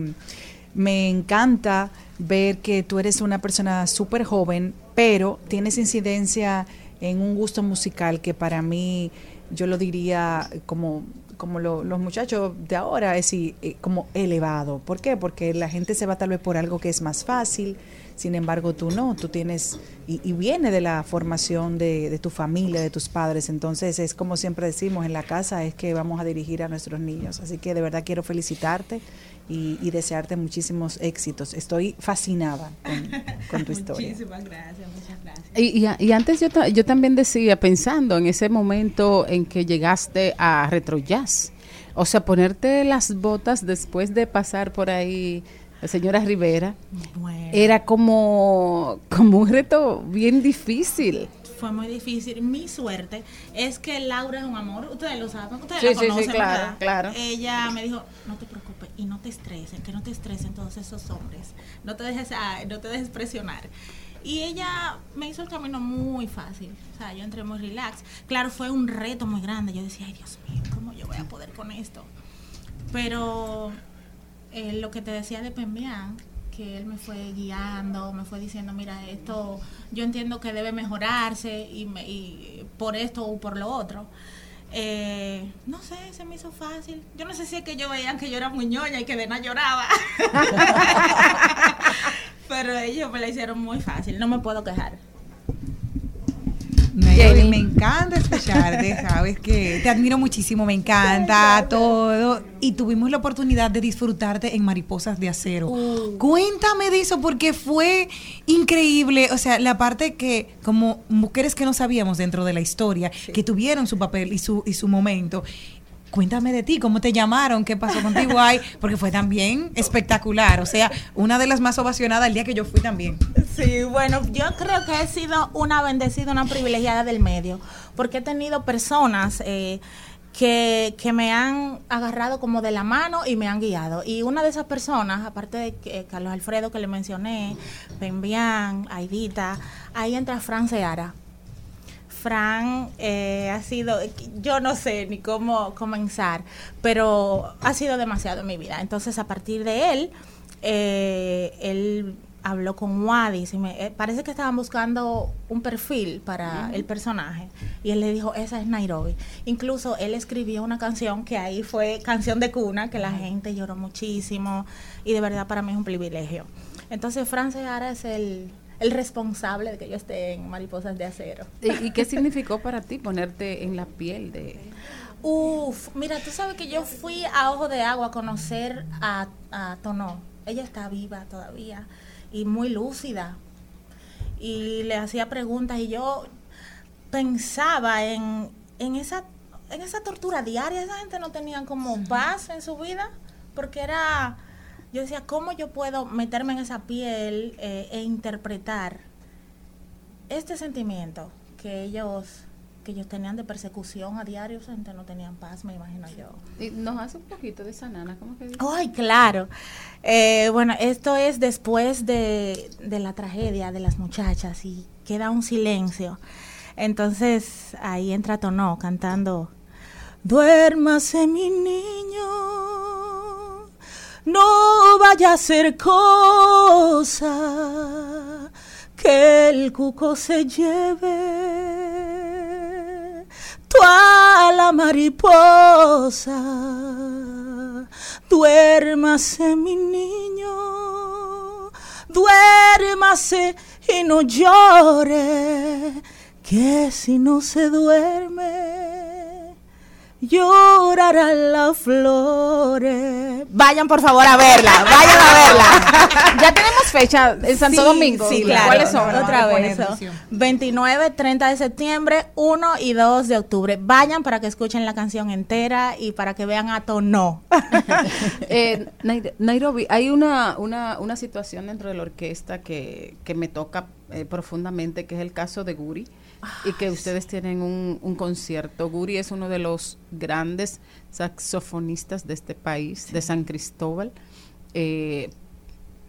me encanta ver que tú eres una persona súper joven, pero tienes incidencia en un gusto musical que para mí, yo lo diría como, como lo- los muchachos de ahora, es eh, como elevado. ¿Por qué? Porque la gente se va tal vez por algo que es más fácil, sin embargo tú no, tú tienes, y, y viene de la formación de, de tu familia, de tus padres, entonces es como siempre decimos, en la casa es que vamos a dirigir a nuestros niños. Así que de verdad quiero felicitarte y, y desearte muchísimos éxitos. Estoy fascinada con, con tu historia. Muchísimas gracias, muchas gracias. Y, y- y antes yo, ta- yo también decía, pensando en ese momento en que llegaste a Retro Jazz, o sea, ponerte las botas después de pasar por ahí, la señora Rivera, Bueno. era como, como un reto bien difícil. Fue muy difícil. Mi suerte es que Laura es un amor. Ustedes lo saben. Ustedes Sí, la sí, sí, conocen, claro, ¿verdad? claro. Ella me dijo, no te preocupes y no te estresen, que no te estresen todos esos hombres. No te dejes, ah, no te dejes presionar. Y ella me hizo el camino muy fácil. O sea, yo entré muy relax. Claro, fue un reto muy grande. Yo decía, ay Dios mío, ¿cómo yo voy a poder con esto? Pero eh, lo que te decía de Pembian, que él me fue guiando, me fue diciendo, mira, esto yo entiendo que debe mejorarse y, me- y por esto o por lo otro. Eh, no sé, se me hizo fácil. Yo no sé si es que yo veían que yo era muy ñoña y que de nada lloraba. Pero ellos me la hicieron muy fácil, no me puedo quejar. Me encanta escucharte, sabes que te admiro muchísimo, me encanta todo. Y tuvimos la oportunidad de disfrutarte en Mariposas de Acero. Cuéntame de eso porque fue increíble. O sea, la parte que, como mujeres que no sabíamos dentro de la historia, que tuvieron su papel y su, y su momento. Cuéntame de ti, cómo te llamaron, qué pasó contigo ahí, porque fue también espectacular. O sea, una de las más ovacionadas el día que yo fui también. Sí, bueno, yo creo que he sido una bendecida, una privilegiada del medio, porque he tenido personas eh, que, que me han agarrado como de la mano y me han guiado. Y una de esas personas, aparte de que- Carlos Alfredo que le mencioné, Pembian, Aidita, ahí entra Fran Seara. Fran eh, ha sido, yo no sé ni cómo comenzar, pero ha sido demasiado en mi vida. Entonces, a partir de él, eh, él habló con Wadis y me, eh, parece que estaban buscando un perfil para el personaje y él le dijo, esa es Nairobi. Incluso él escribió una canción que ahí fue canción de cuna, que la gente lloró muchísimo y de verdad para mí es un privilegio. Entonces, Fran Seara es el, el responsable de que yo esté en Mariposas de Acero. ¿Y, y qué significó para ti ponerte en la piel de...? Uf, mira, tú sabes que yo fui a Ojo de Agua a conocer a, a Tono. Ella está viva todavía y muy lúcida. Y le hacía preguntas y yo pensaba en, en esa en esa tortura diaria. Esa gente no tenía como paz en su vida porque era... Yo decía, ¿cómo yo puedo meterme en esa piel eh, e interpretar este sentimiento que ellos que ellos tenían de persecución a diario, gente no tenían paz, me imagino yo. Y nos hace un poquito de esa nana, ¿cómo que dice? Ay, claro. Eh, bueno, esto es después de, de la tragedia de las muchachas y queda un silencio. Entonces ahí entra Tono cantando, duérmase mi niño, no vaya a ser cosa que el cuco se lleve toda la mariposa. Duérmase mi niño, duérmase y no llore, que si no se duerme, llorarán las flores. Vayan por favor a verla, vayan a verla. ya tenemos fecha en Santo Sí, Domingo. Sí, claro. ¿Cuáles son? Otra vez. poner eso. atención. 29, 30 de septiembre, 1 y 2 de octubre. Vayan para que escuchen la canción entera y para que vean a Tono. Eh, Nai- Nairobi, hay una, una, una situación dentro de la orquesta que, que me toca eh, profundamente, que es el caso de Guri, y que ustedes tienen un, un concierto. Guri es uno de los grandes saxofonistas de este país, de San Cristóbal, eh,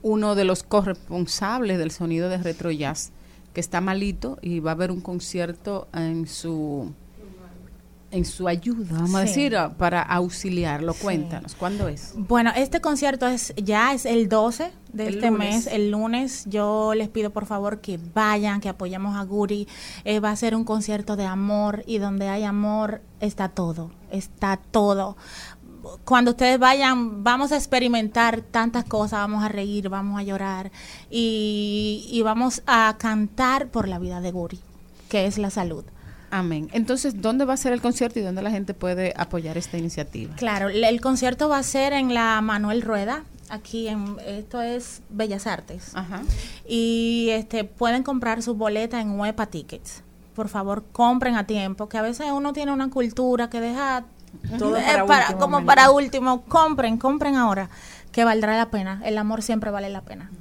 uno de los corresponsables del sonido de retro jazz, que está malito y va a haber un concierto en su en su ayuda, vamos a Sí. decir, para auxiliarlo. Sí. Cuéntanos, ¿cuándo es? Bueno, este concierto es ya es el 12 de El este lunes. mes, el lunes. Yo les pido por favor que vayan, que apoyemos a Guri. Eh, va a ser un concierto de amor y donde hay amor está todo, está todo. Cuando ustedes vayan, vamos a experimentar tantas cosas, vamos a reír, vamos a llorar y, y vamos a cantar por la vida de Guri, que es la salud. Amén. Entonces, ¿dónde va a ser el concierto y dónde la gente puede apoyar esta iniciativa? Claro, el concierto va a ser en la Manuel Rueda, aquí en esto es Bellas Artes. Y este pueden comprar su boleta en Huepa Tickets. Por favor, compren a tiempo, que a veces uno tiene una cultura que deja Todo eh, para para- último como momento. para último, compren, compren ahora, que valdrá la pena. El amor siempre vale la pena.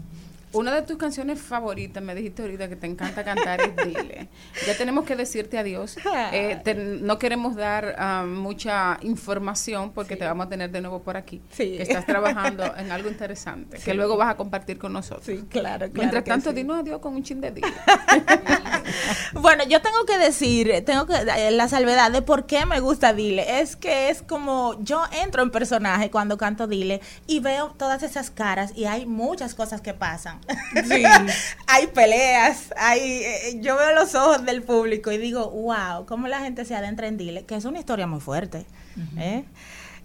Una de tus canciones favoritas, me dijiste ahorita que te encanta cantar, es Dile. Ya tenemos que decirte adiós. Eh, te- no queremos dar ah, mucha información porque te vamos a tener de nuevo por aquí. Sí. Que estás trabajando en algo interesante, Sí. que luego vas a compartir con nosotros. Sí, claro, claro Mientras tanto, dinos adiós con un chin de Dile. Bueno, yo tengo que decir, tengo que eh, la salvedad de por qué me gusta Dile. Es que es como yo entro en personaje cuando canto Dile y veo todas esas caras y hay muchas cosas que pasan. hay peleas, hay eh, yo veo los ojos del público y digo, wow, cómo la gente se adentra en Dile, que es una historia muy fuerte. ¿eh?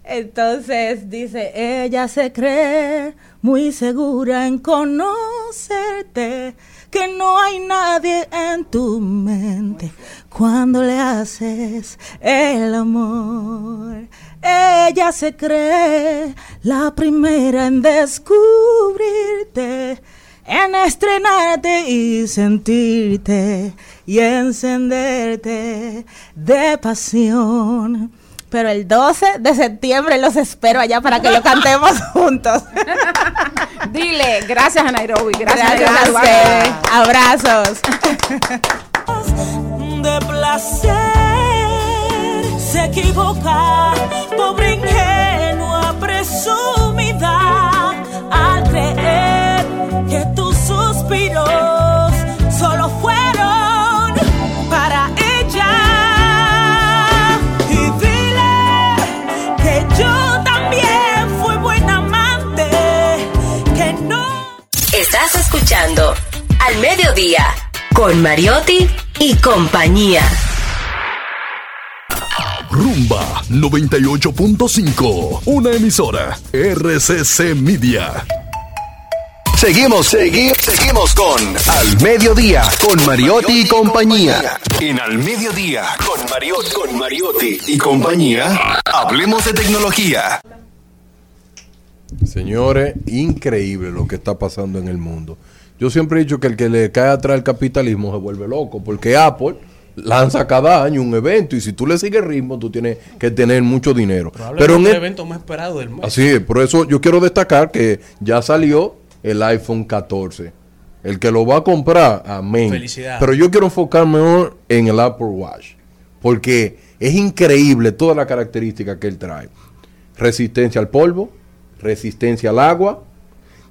Entonces dice, ella se cree muy segura en conocerte, que no hay nadie en tu mente cuando le haces el amor. Ella se cree la primera en descubrirte, en estrenarte y sentirte y encenderte de pasión. Pero el 12 de septiembre los espero allá para que lo cantemos juntos. Dile, gracias a Nairobi, gracias, Gracias a. Abrazos. de placer se equivoca, pobre ingenua presumida, al creer solo fueron para ella. Y dile que yo también fui buena amante, que no. Estás escuchando Al Mediodía con Mariotti y compañía. Rumba 98.5. Una emisora. RCC Media. Seguimos, seguimos, seguimos con Al Mediodía, con Mariotti y compañía. En Al Mediodía, con Mariotti, con Mariotti y compañía, hablemos de tecnología. Señores, increíble lo que está pasando en el mundo. Yo siempre he dicho que el que le cae atrás al capitalismo se vuelve loco, porque Apple lanza cada año un evento y si tú le sigues el ritmo, tú tienes que tener mucho dinero. Pero en el el- evento más esperado del mes. Así es, por eso yo quiero destacar que ya salió el iPhone 14. El que lo va a comprar, amén. Felicidades. Pero yo quiero enfocarme mejor en el Apple Watch, porque es increíble toda la característica que él trae. Resistencia al polvo, resistencia al agua,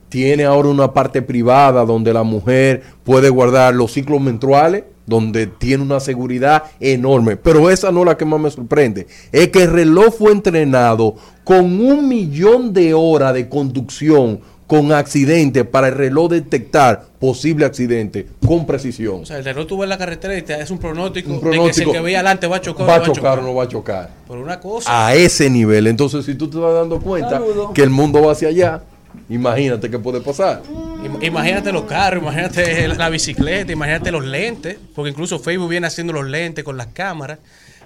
tiene ahora una parte privada donde la mujer puede guardar los ciclos menstruales, donde tiene una seguridad enorme. Pero esa no es la que más me sorprende. Es que el reloj fue entrenado con un millón de horas de conducción con accidente para el reloj detectar posible accidente con precisión. O sea, el reloj tú ves en la carretera y te hace un pronóstico, Un de que si pronóstico. el que veía adelante va a chocar o ¿Va no a chocar o no va a chocar? Por una cosa. A ese nivel. Entonces, si tú te vas dando cuenta Saludo. que el mundo va hacia allá, imagínate qué puede pasar. Im- Imagínate los carros, imagínate la bicicleta, imagínate los lentes, porque incluso Facebook viene haciendo los lentes con las cámaras.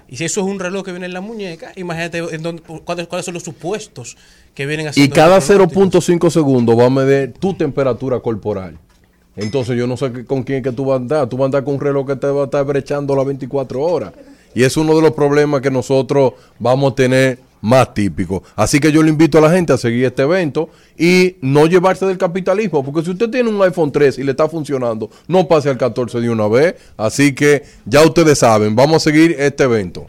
Y si eso es un reloj que viene en la muñeca, imagínate en dónde- cuáles, cuáles son los supuestos que vienen Y haciendo. cada los pronósticos. 0.5 segundos va a medir tu temperatura corporal. Entonces yo no sé qué- con quién es que tú vas a andar. Tú vas a andar con un reloj que te va a estar brechando las 24 horas. Y es uno de los problemas que nosotros vamos a tener más típicos. Así que yo le invito a la gente a seguir este evento y no llevarse del capitalismo. Porque si usted tiene un iPhone 3 y le está funcionando, no pase al 14 de una vez. Así que ya ustedes saben, vamos a seguir este evento.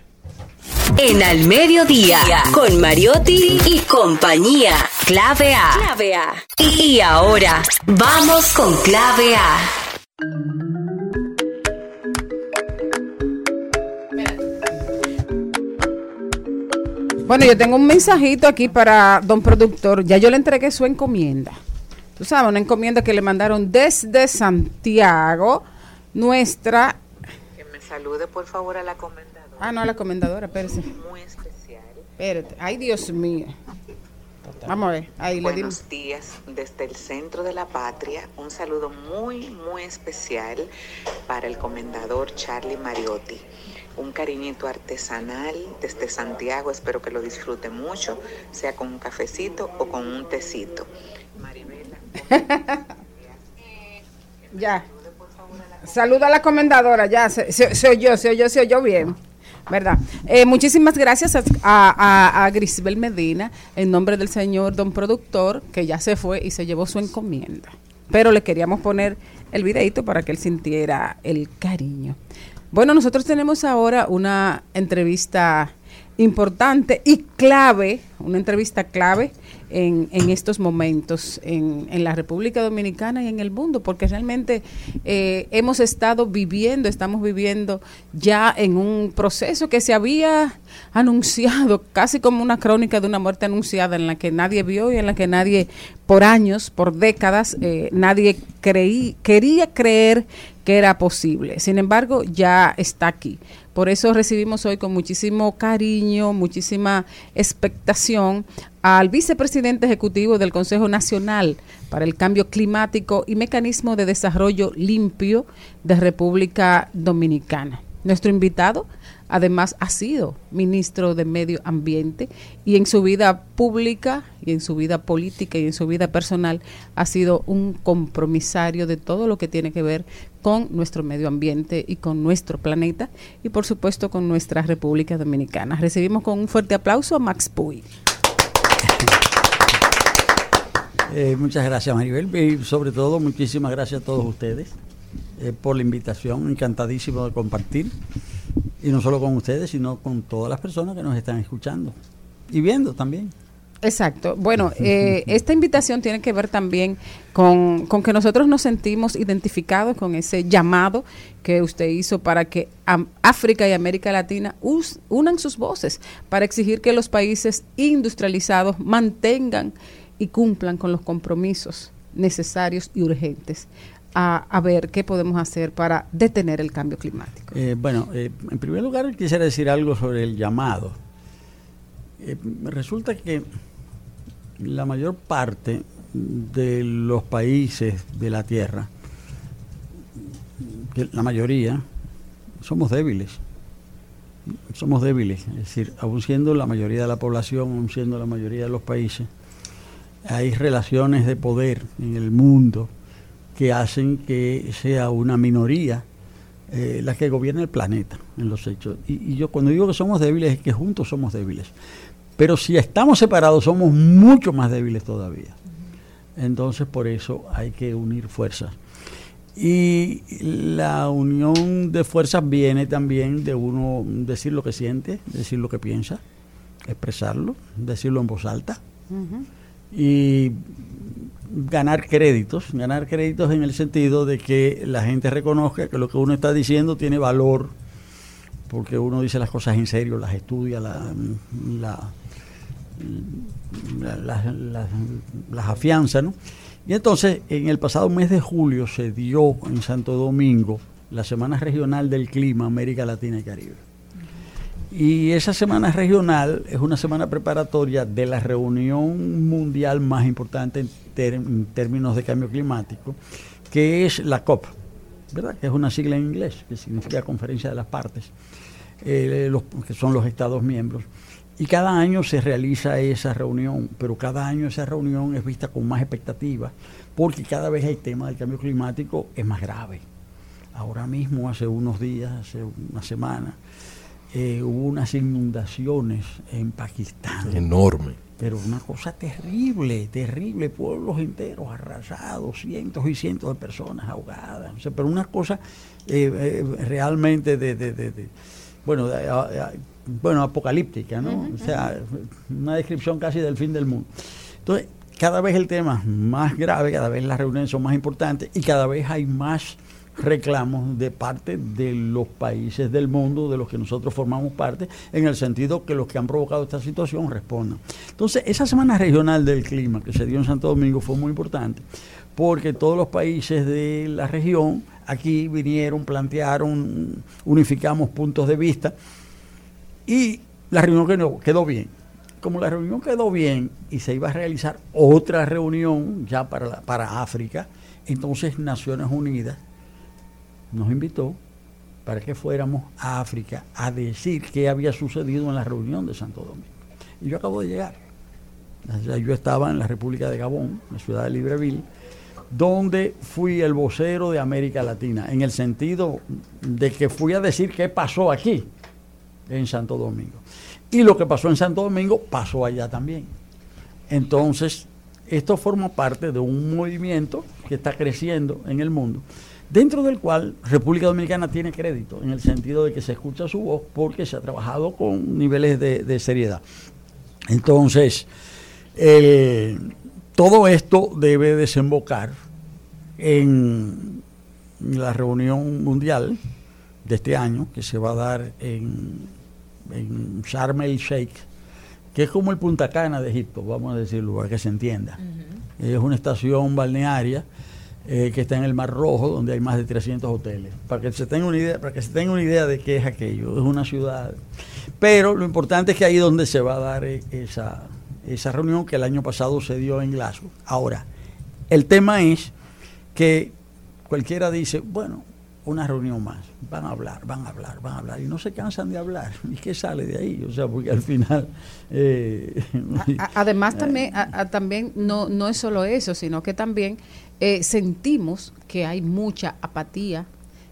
En Al Mediodía con Mariotti y compañía. Clave A. Clave A. Y ahora, vamos con Clave A. Bueno, yo tengo un mensajito aquí para don productor. Ya yo le entregué su encomienda. Tú sabes, una encomienda que le mandaron desde Santiago. Nuestra. Que me salude por favor a la comendadora. Ah, no, a la comendadora, espérese. Muy especial. Espérate. Ay, Dios mío. Vamos a ver. Ahí le dimos. Buenos días desde el centro de la patria. Un saludo muy, muy especial para el comendador Charlie Mariotti. Un cariñito artesanal desde Santiago. Espero que lo disfrute mucho, sea con un cafecito o con un tecito. Ya. Saluda a la comendadora, ya. Se, se, se oyó, se oyó, se oyó bien. ¿Verdad? Eh, muchísimas gracias a, a- a Grisbel Medina, en nombre del señor don productor, que ya se fue y se llevó su encomienda. Pero le queríamos poner el videito para que él sintiera el cariño. Bueno, nosotros tenemos ahora una entrevista importante y clave, una entrevista clave en, en estos momentos en, en la República Dominicana y en el mundo, porque realmente eh, hemos estado viviendo, estamos viviendo ya en un proceso que se había anunciado, casi como una crónica de una muerte anunciada en la que nadie vio y en la que nadie, por años, por décadas, eh, nadie creí, quería creer que era posible. Sin embargo, ya está aquí. Por eso recibimos hoy con muchísimo cariño, muchísima expectación al vicepresidente ejecutivo del Consejo Nacional para el Cambio Climático y Mecanismo de Desarrollo Limpio de República Dominicana. Nuestro invitado además ha sido ministro de Medio Ambiente y en su vida pública y en su vida política y en su vida personal ha sido un compromisario de todo lo que tiene que ver con nuestro medio ambiente y con nuestro planeta y por supuesto con nuestra República Dominicana. Recibimos con un fuerte aplauso a Max Puy. Eh, muchas gracias Maribel y sobre todo muchísimas gracias a todos ustedes eh, por la invitación, encantadísimo de compartir y no solo con ustedes, sino con todas las personas que nos están escuchando y viendo también. Exacto. Bueno, eh, esta invitación tiene que ver también con, con, que nosotros nos sentimos identificados con ese llamado que usted hizo para que África y América Latina unan sus voces para exigir que los países industrializados mantengan y cumplan con los compromisos necesarios y urgentes a, a ver qué podemos hacer para detener el cambio climático. Eh, bueno, eh, en primer lugar quisiera decir algo sobre el llamado. Eh, resulta que la mayor parte de los países de la Tierra, la mayoría, somos débiles. Somos débiles, es decir, aún siendo la mayoría de la población, aún siendo la mayoría de los países, hay relaciones de poder en el mundo que hacen que sea una minoría eh, la que gobierna el planeta en los hechos. Y, y yo cuando digo que somos débiles es que juntos somos débiles. Pero si estamos separados somos mucho más débiles todavía. Entonces por eso hay que unir fuerzas. Y la unión de fuerzas viene también de uno decir lo que siente, decir lo que piensa, expresarlo, decirlo en voz alta y ganar créditos, ganar créditos en el sentido de que la gente reconozca que lo que uno está diciendo tiene valor, porque uno dice las cosas en serio, las estudia, la- la- la- la- la- las afianza, ¿no? Y entonces, en el pasado mes de julio se dio en Santo Domingo la Semana Regional del Clima América Latina y Caribe. Y esa semana regional es una semana preparatoria de la reunión mundial más importante en, en términos de cambio climático, que es la COP, ¿verdad? Que es una sigla en inglés, que significa Conferencia de las Partes, eh, los, que son los Estados miembros. Y cada año se realiza esa reunión, pero cada año esa reunión es vista con más expectativa, porque cada vez el tema del cambio climático es más grave. Ahora mismo, hace unos días, hace una semana, eh, hubo unas inundaciones en Pakistán. Enorme. Pero una cosa terrible, terrible, pueblos enteros arrasados, cientos y cientos de personas ahogadas. O sea, pero una cosa eh, eh, realmente de, de- de- de- bueno, de- a- a- bueno, apocalíptica, ¿no? O sea, una descripción casi del fin del mundo. Entonces, cada vez el tema es más grave, cada vez las reuniones son más importantes y cada vez hay más reclamos de parte de los países del mundo de los que nosotros formamos parte, en el sentido que los que han provocado esta situación respondan. Entonces, esa semana regional del clima que se dio en Santo Domingo fue muy importante, porque todos los países de la región aquí vinieron, plantearon, unificamos puntos de vista y la reunión quedó, quedó bien. Como la reunión quedó bien y se iba a realizar otra reunión ya para, para África, entonces Naciones Unidas nos invitó para que fuéramos a África a decir qué había sucedido en la reunión de Santo Domingo. Y yo acabo de llegar. Yo estaba en la República de Gabón, en la ciudad de Libreville, donde fui el vocero de América Latina, en el sentido de que fui a decir qué pasó aquí, en Santo Domingo. Y lo que pasó en Santo Domingo pasó allá también. Entonces, esto forma parte de un movimiento que está creciendo en el mundo, dentro del cual República Dominicana tiene crédito, en el sentido de que se escucha su voz porque se ha trabajado con niveles de, seriedad. Entonces, El- todo esto debe desembocar en la reunión mundial de este año que se va a dar en, en Sharm el Sheikh, que es como el Punta Cana de Egipto, vamos a decirlo para que se entienda. Es una estación balnearia eh, que está en el Mar Rojo, donde hay más de 300 hoteles. Para que se tenga una idea, para que se tenga una idea de qué es aquello, es una ciudad. Pero lo importante es que ahí es donde se va a dar eh, esa, esa reunión que el año pasado se dio en Glasgow. Ahora, el tema es que cualquiera dice, bueno, una reunión más, van a hablar, van a hablar, van a hablar, y no se cansan de hablar. ¿Y qué sale de ahí? O sea, porque al final... eh, A- Además también, a- a- también no, no es solo eso, sino que también eh, sentimos que hay mucha apatía,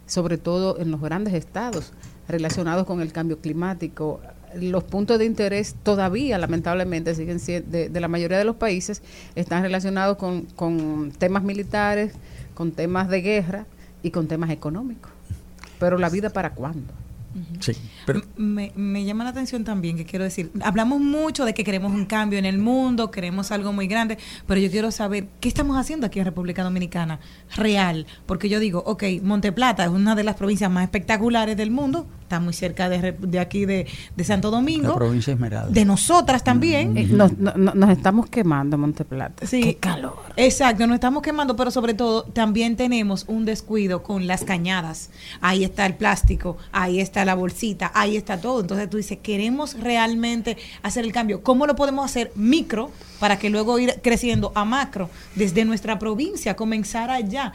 sobre todo en los grandes estados relacionados con el cambio climático. Los puntos de interés todavía, lamentablemente, siguen de, de la mayoría de los países, están relacionados con, con temas militares, con temas de guerra y con temas económicos. Pero la vida para cuándo? Sí, pero Me, me llama la atención también que quiero decir, hablamos mucho de que queremos un cambio en el mundo, queremos algo muy grande, pero yo quiero saber qué estamos haciendo aquí en República Dominicana, real, porque yo digo, ok, Monteplata es una de las provincias más espectaculares del mundo, está muy cerca de, de aquí de, de Santo la Domingo, provincia Esmeralda. de nosotras también. Eh, nos, no- no- nos estamos quemando, Monteplata. Sí, Qué calor. Exacto, nos estamos quemando, pero sobre todo también tenemos un descuido con las cañadas. Ahí está el plástico, ahí está la bolsita, ahí está todo. Entonces tú dices, queremos realmente hacer el cambio. ¿Cómo lo podemos hacer micro para que luego ir creciendo a macro desde nuestra provincia, comenzar allá?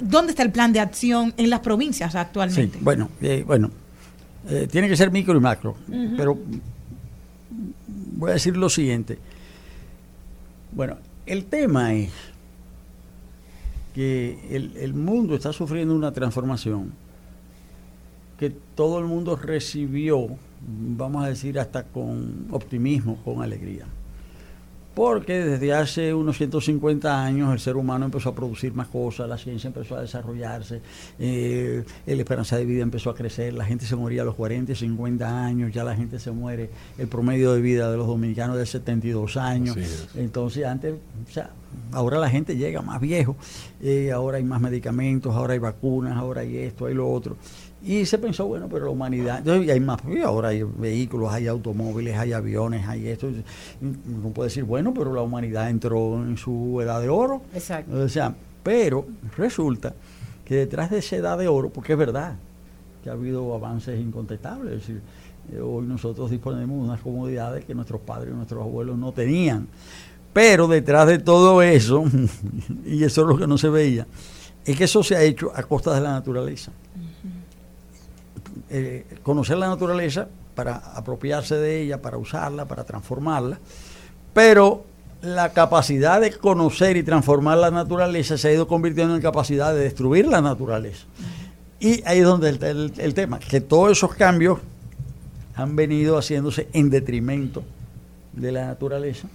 ¿Dónde está el plan de acción en las provincias Sí, actualmente? bueno, eh, bueno, eh, tiene que ser micro y macro, pero voy a decir lo siguiente. Bueno, el tema es que el, el mundo está sufriendo una transformación que todo el mundo recibió, vamos a decir, hasta con optimismo, con alegría. Porque desde hace unos 150 años el ser humano empezó a producir más cosas, la ciencia empezó a desarrollarse, eh, la esperanza de vida empezó a crecer, la gente se moría a los 40 y 50 años, ya la gente se muere, el promedio de vida de los dominicanos es de 72 años. Entonces antes, o sea, ahora la gente llega más viejo, eh, ahora hay más medicamentos, ahora hay vacunas, ahora hay esto, hay lo otro. Y se pensó, bueno, pero la humanidad, entonces, y hay más, ahora hay vehículos, hay automóviles, hay aviones, hay esto. Uno puede decir, bueno, pero la humanidad entró en su edad de oro. Exacto. O sea, pero resulta que detrás de esa edad de oro, porque es verdad que ha habido avances incontestables, es decir, eh, hoy nosotros disponemos de unas comodidades que nuestros padres y nuestros abuelos no tenían. Pero detrás de todo eso, y eso es lo que no se veía, es que eso se ha hecho a costa de la naturaleza. Eh, conocer la naturaleza para apropiarse de ella, para usarla, para transformarla, pero la capacidad de conocer y transformar la naturaleza se ha ido convirtiendo en capacidad de destruir la naturaleza. Y ahí es donde el, el tema, que todos esos cambios han venido haciéndose en detrimento de la naturaleza,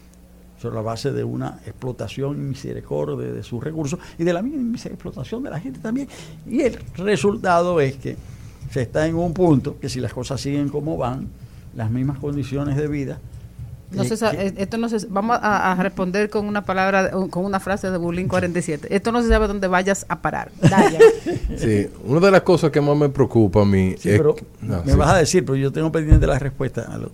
sobre la base de una explotación misericordia de sus recursos y de la misma explotación de la gente también. Y el resultado es que se está en un punto que si las cosas siguen como van, las mismas condiciones de vida. No eh, se sa- que- eh, esto no se, vamos a, a responder con una palabra, con una frase de Bulín 47. Esto no se sabe dónde vayas a parar. Daya. Sí, una de las cosas que más me preocupa a mí Sí, es pero no, me sí. vas a decir, pero yo tengo pendiente la respuesta. a lo-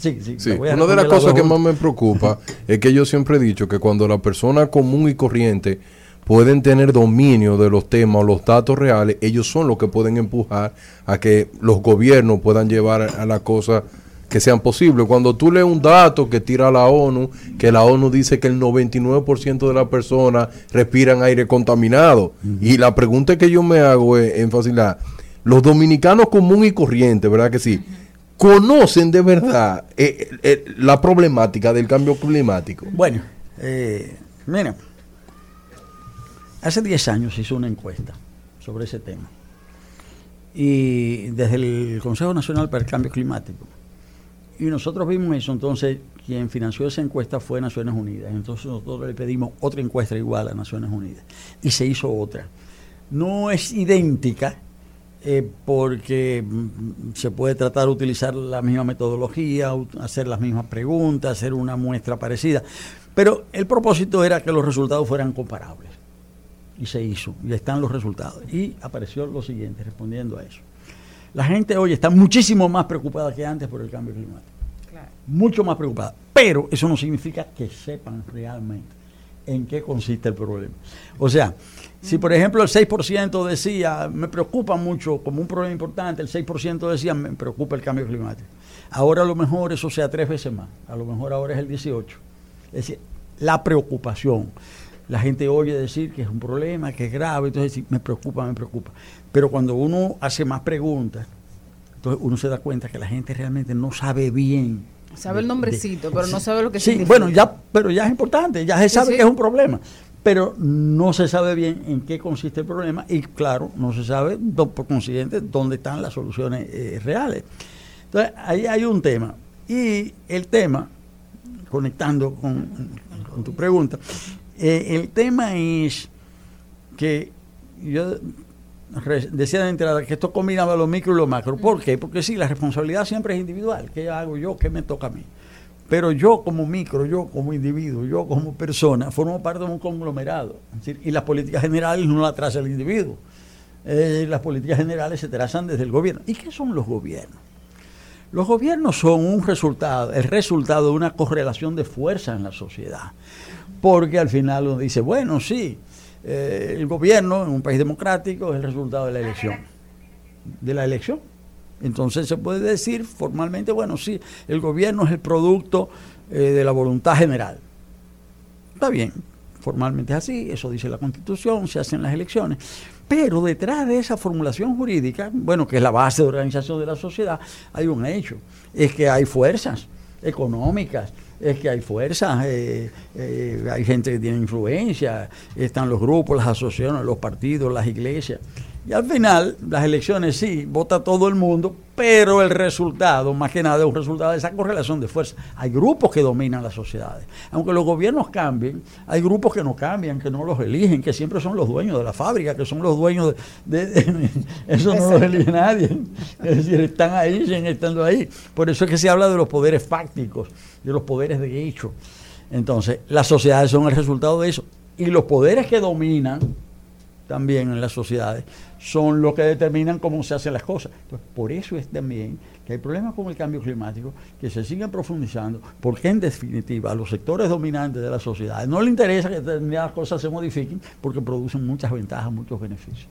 sí, sí, Sí, la voy a una de las cosas que más me preocupa es que yo siempre he dicho que cuando la persona común y corriente pueden tener dominio de los temas o los datos reales, ellos son los que pueden empujar a que los gobiernos puedan llevar a las cosas que sean posibles. Cuando tú lees un dato que tira la ONU, que la ONU dice que el 99% de las personas respiran aire contaminado, y la pregunta que yo me hago es, en facilidad, los dominicanos común y corriente, ¿verdad que sí? conocen de verdad eh, eh, la problemática del cambio climático. Bueno, eh, mira, hace 10 años se hizo una encuesta sobre ese tema. Y desde el Consejo Nacional para el Cambio Climático. Y nosotros vimos eso, entonces quien financió esa encuesta fue Naciones Unidas. Entonces nosotros le pedimos otra encuesta igual a Naciones Unidas. Y se hizo otra. No es idéntica eh, porque mm, se puede tratar de utilizar la misma metodología, hacer las mismas preguntas, hacer una muestra parecida. Pero el propósito era que los resultados fueran comparables. Y se hizo, y están los resultados. Y apareció lo siguiente, respondiendo a eso. La gente hoy está muchísimo más preocupada que antes por el cambio climático. Mucho más preocupada. Pero eso no significa que sepan realmente en qué consiste el problema. O sea, si por ejemplo el 6% decía, me preocupa mucho como un problema importante, el 6% decía, me preocupa el cambio climático. Ahora a lo mejor eso sea tres veces más, a lo mejor ahora es el 18. Es decir, la preocupación. La gente oye decir que es un problema, que es grave, entonces dice, me preocupa, me preocupa. Pero cuando uno hace más preguntas, entonces uno se da cuenta que la gente realmente no sabe bien. Sabe el nombrecito, de- pero no sabe lo que Sí, significa. bueno, ya, pero ya es importante, ya se Sí, sabe sí. que es un problema, pero no se sabe bien en qué consiste el problema y claro, no se sabe do- por consiguiente dónde están las soluciones eh, reales. Entonces, ahí hay un tema. Y el tema, conectando con, con tu pregunta, eh, el tema es que yo decía de entrada que esto combinaba lo micro y lo macro. ¿Por qué? Porque sí, la responsabilidad siempre es individual. ¿Qué hago yo? ¿Qué me toca a mí? Pero yo como micro, yo como individuo, yo como persona, formo parte de un conglomerado. Y las políticas generales no las traza el individuo. Eh, las políticas generales se trazan desde el gobierno. ¿Y qué son los gobiernos? Los gobiernos son un resultado, el resultado de una correlación de fuerza en la sociedad. Porque al final uno dice, bueno, sí, eh, el gobierno en un país democrático es el resultado de la elección. De la elección. Entonces se puede decir formalmente, bueno, sí, el gobierno es el producto eh, de la voluntad general. Está bien, formalmente es así, eso dice la Constitución, se hacen las elecciones. Pero detrás de esa formulación jurídica, bueno, que es la base de organización de la sociedad, hay un hecho, es que hay fuerzas económicas, es que hay fuerzas, eh, eh, hay gente que tiene influencia, están los grupos, las asociaciones, los partidos, las iglesias. Y al final, las elecciones sí, vota todo el mundo, pero el resultado, más que nada, es un resultado de esa correlación de fuerza. Hay grupos que dominan las sociedades. Aunque los gobiernos cambien, hay grupos que no cambian, que no los eligen, que siempre son los dueños de la fábrica, que son los dueños de... de- de- eso no los elige nadie. Es decir, están ahí, siguen estando ahí. Por eso es que se habla de los poderes fácticos, de los poderes de hecho. Entonces, las sociedades son el resultado de eso. Y los poderes que dominan también en las sociedades son los que determinan cómo se hacen las cosas. Entonces, por eso es también que hay problemas con el cambio climático que se siguen profundizando, porque en definitiva a los sectores dominantes de la sociedad no les interesa que determinadas cosas se modifiquen porque producen muchas ventajas, muchos beneficios.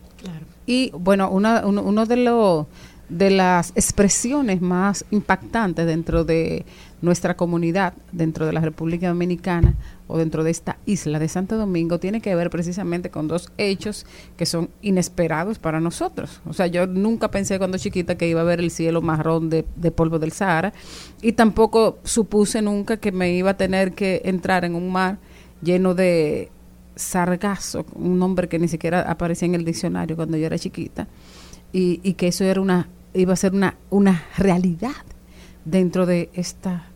Y bueno, una- uno, uno de los de las expresiones más impactantes dentro de nuestra comunidad, dentro de la República Dominicana o dentro de esta isla de Santo Domingo, tiene que ver precisamente con dos hechos que son inesperados para nosotros. O sea, yo nunca pensé cuando chiquita que iba a ver el cielo marrón de, de polvo del Sahara y tampoco supuse nunca que me iba a tener que entrar en un mar lleno de sargazo, un nombre que ni siquiera aparecía en el diccionario cuando yo era chiquita, y, y que eso era una, iba a ser una, una realidad dentro de esta,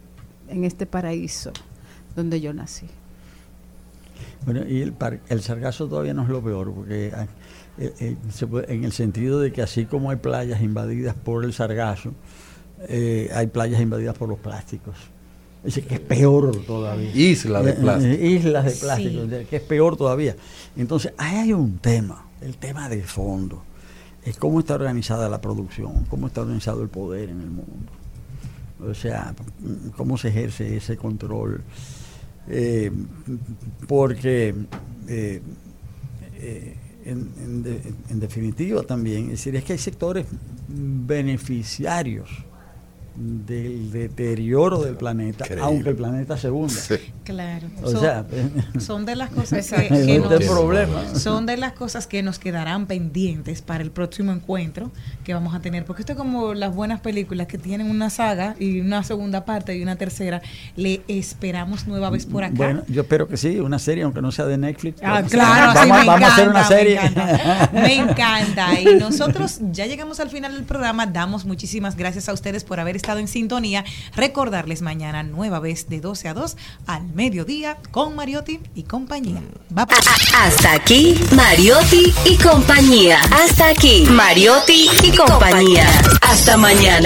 en este paraíso donde yo nací. Bueno, y el, par- el sargazo todavía no es lo peor, porque ah, eh, eh, se puede- en el sentido de que así como hay playas invadidas por el sargazo, eh, hay playas invadidas por los plásticos. Decir, que es peor todavía. Islas de plástico. islas de plástico, que es peor todavía. Entonces, ahí hay un tema, el tema de fondo. Es cómo está organizada la producción, cómo está organizado el poder en el mundo. O sea, cómo se ejerce ese control. Eh, porque eh, eh, en, en de- en definitiva también, es decir, es que hay sectores beneficiarios del deterioro del planeta, Increíble. aunque el planeta se hunda. Claro. O son, sea, son de las cosas que, nos, problema. son de las cosas que nos quedarán pendientes para el próximo encuentro que vamos a tener. Porque esto es como las buenas películas que tienen una saga y una segunda parte y una tercera. Le esperamos nueva vez por acá. Bueno, yo espero que sí, una serie, aunque no sea de Netflix. Ah, Vamos- claro, sí, vamos, me vamos a hacer una encanta, me serie. encanta. Me encanta. Y nosotros ya llegamos al final del programa. Damos muchísimas gracias a ustedes por haber estado en sintonía. Recordarles mañana nueva vez de 12 a 2 al mediodía con Mariotti y compañía. Va Hasta aquí, Mariotti y compañía. Hasta aquí, Mariotti y compañía. Hasta mañana.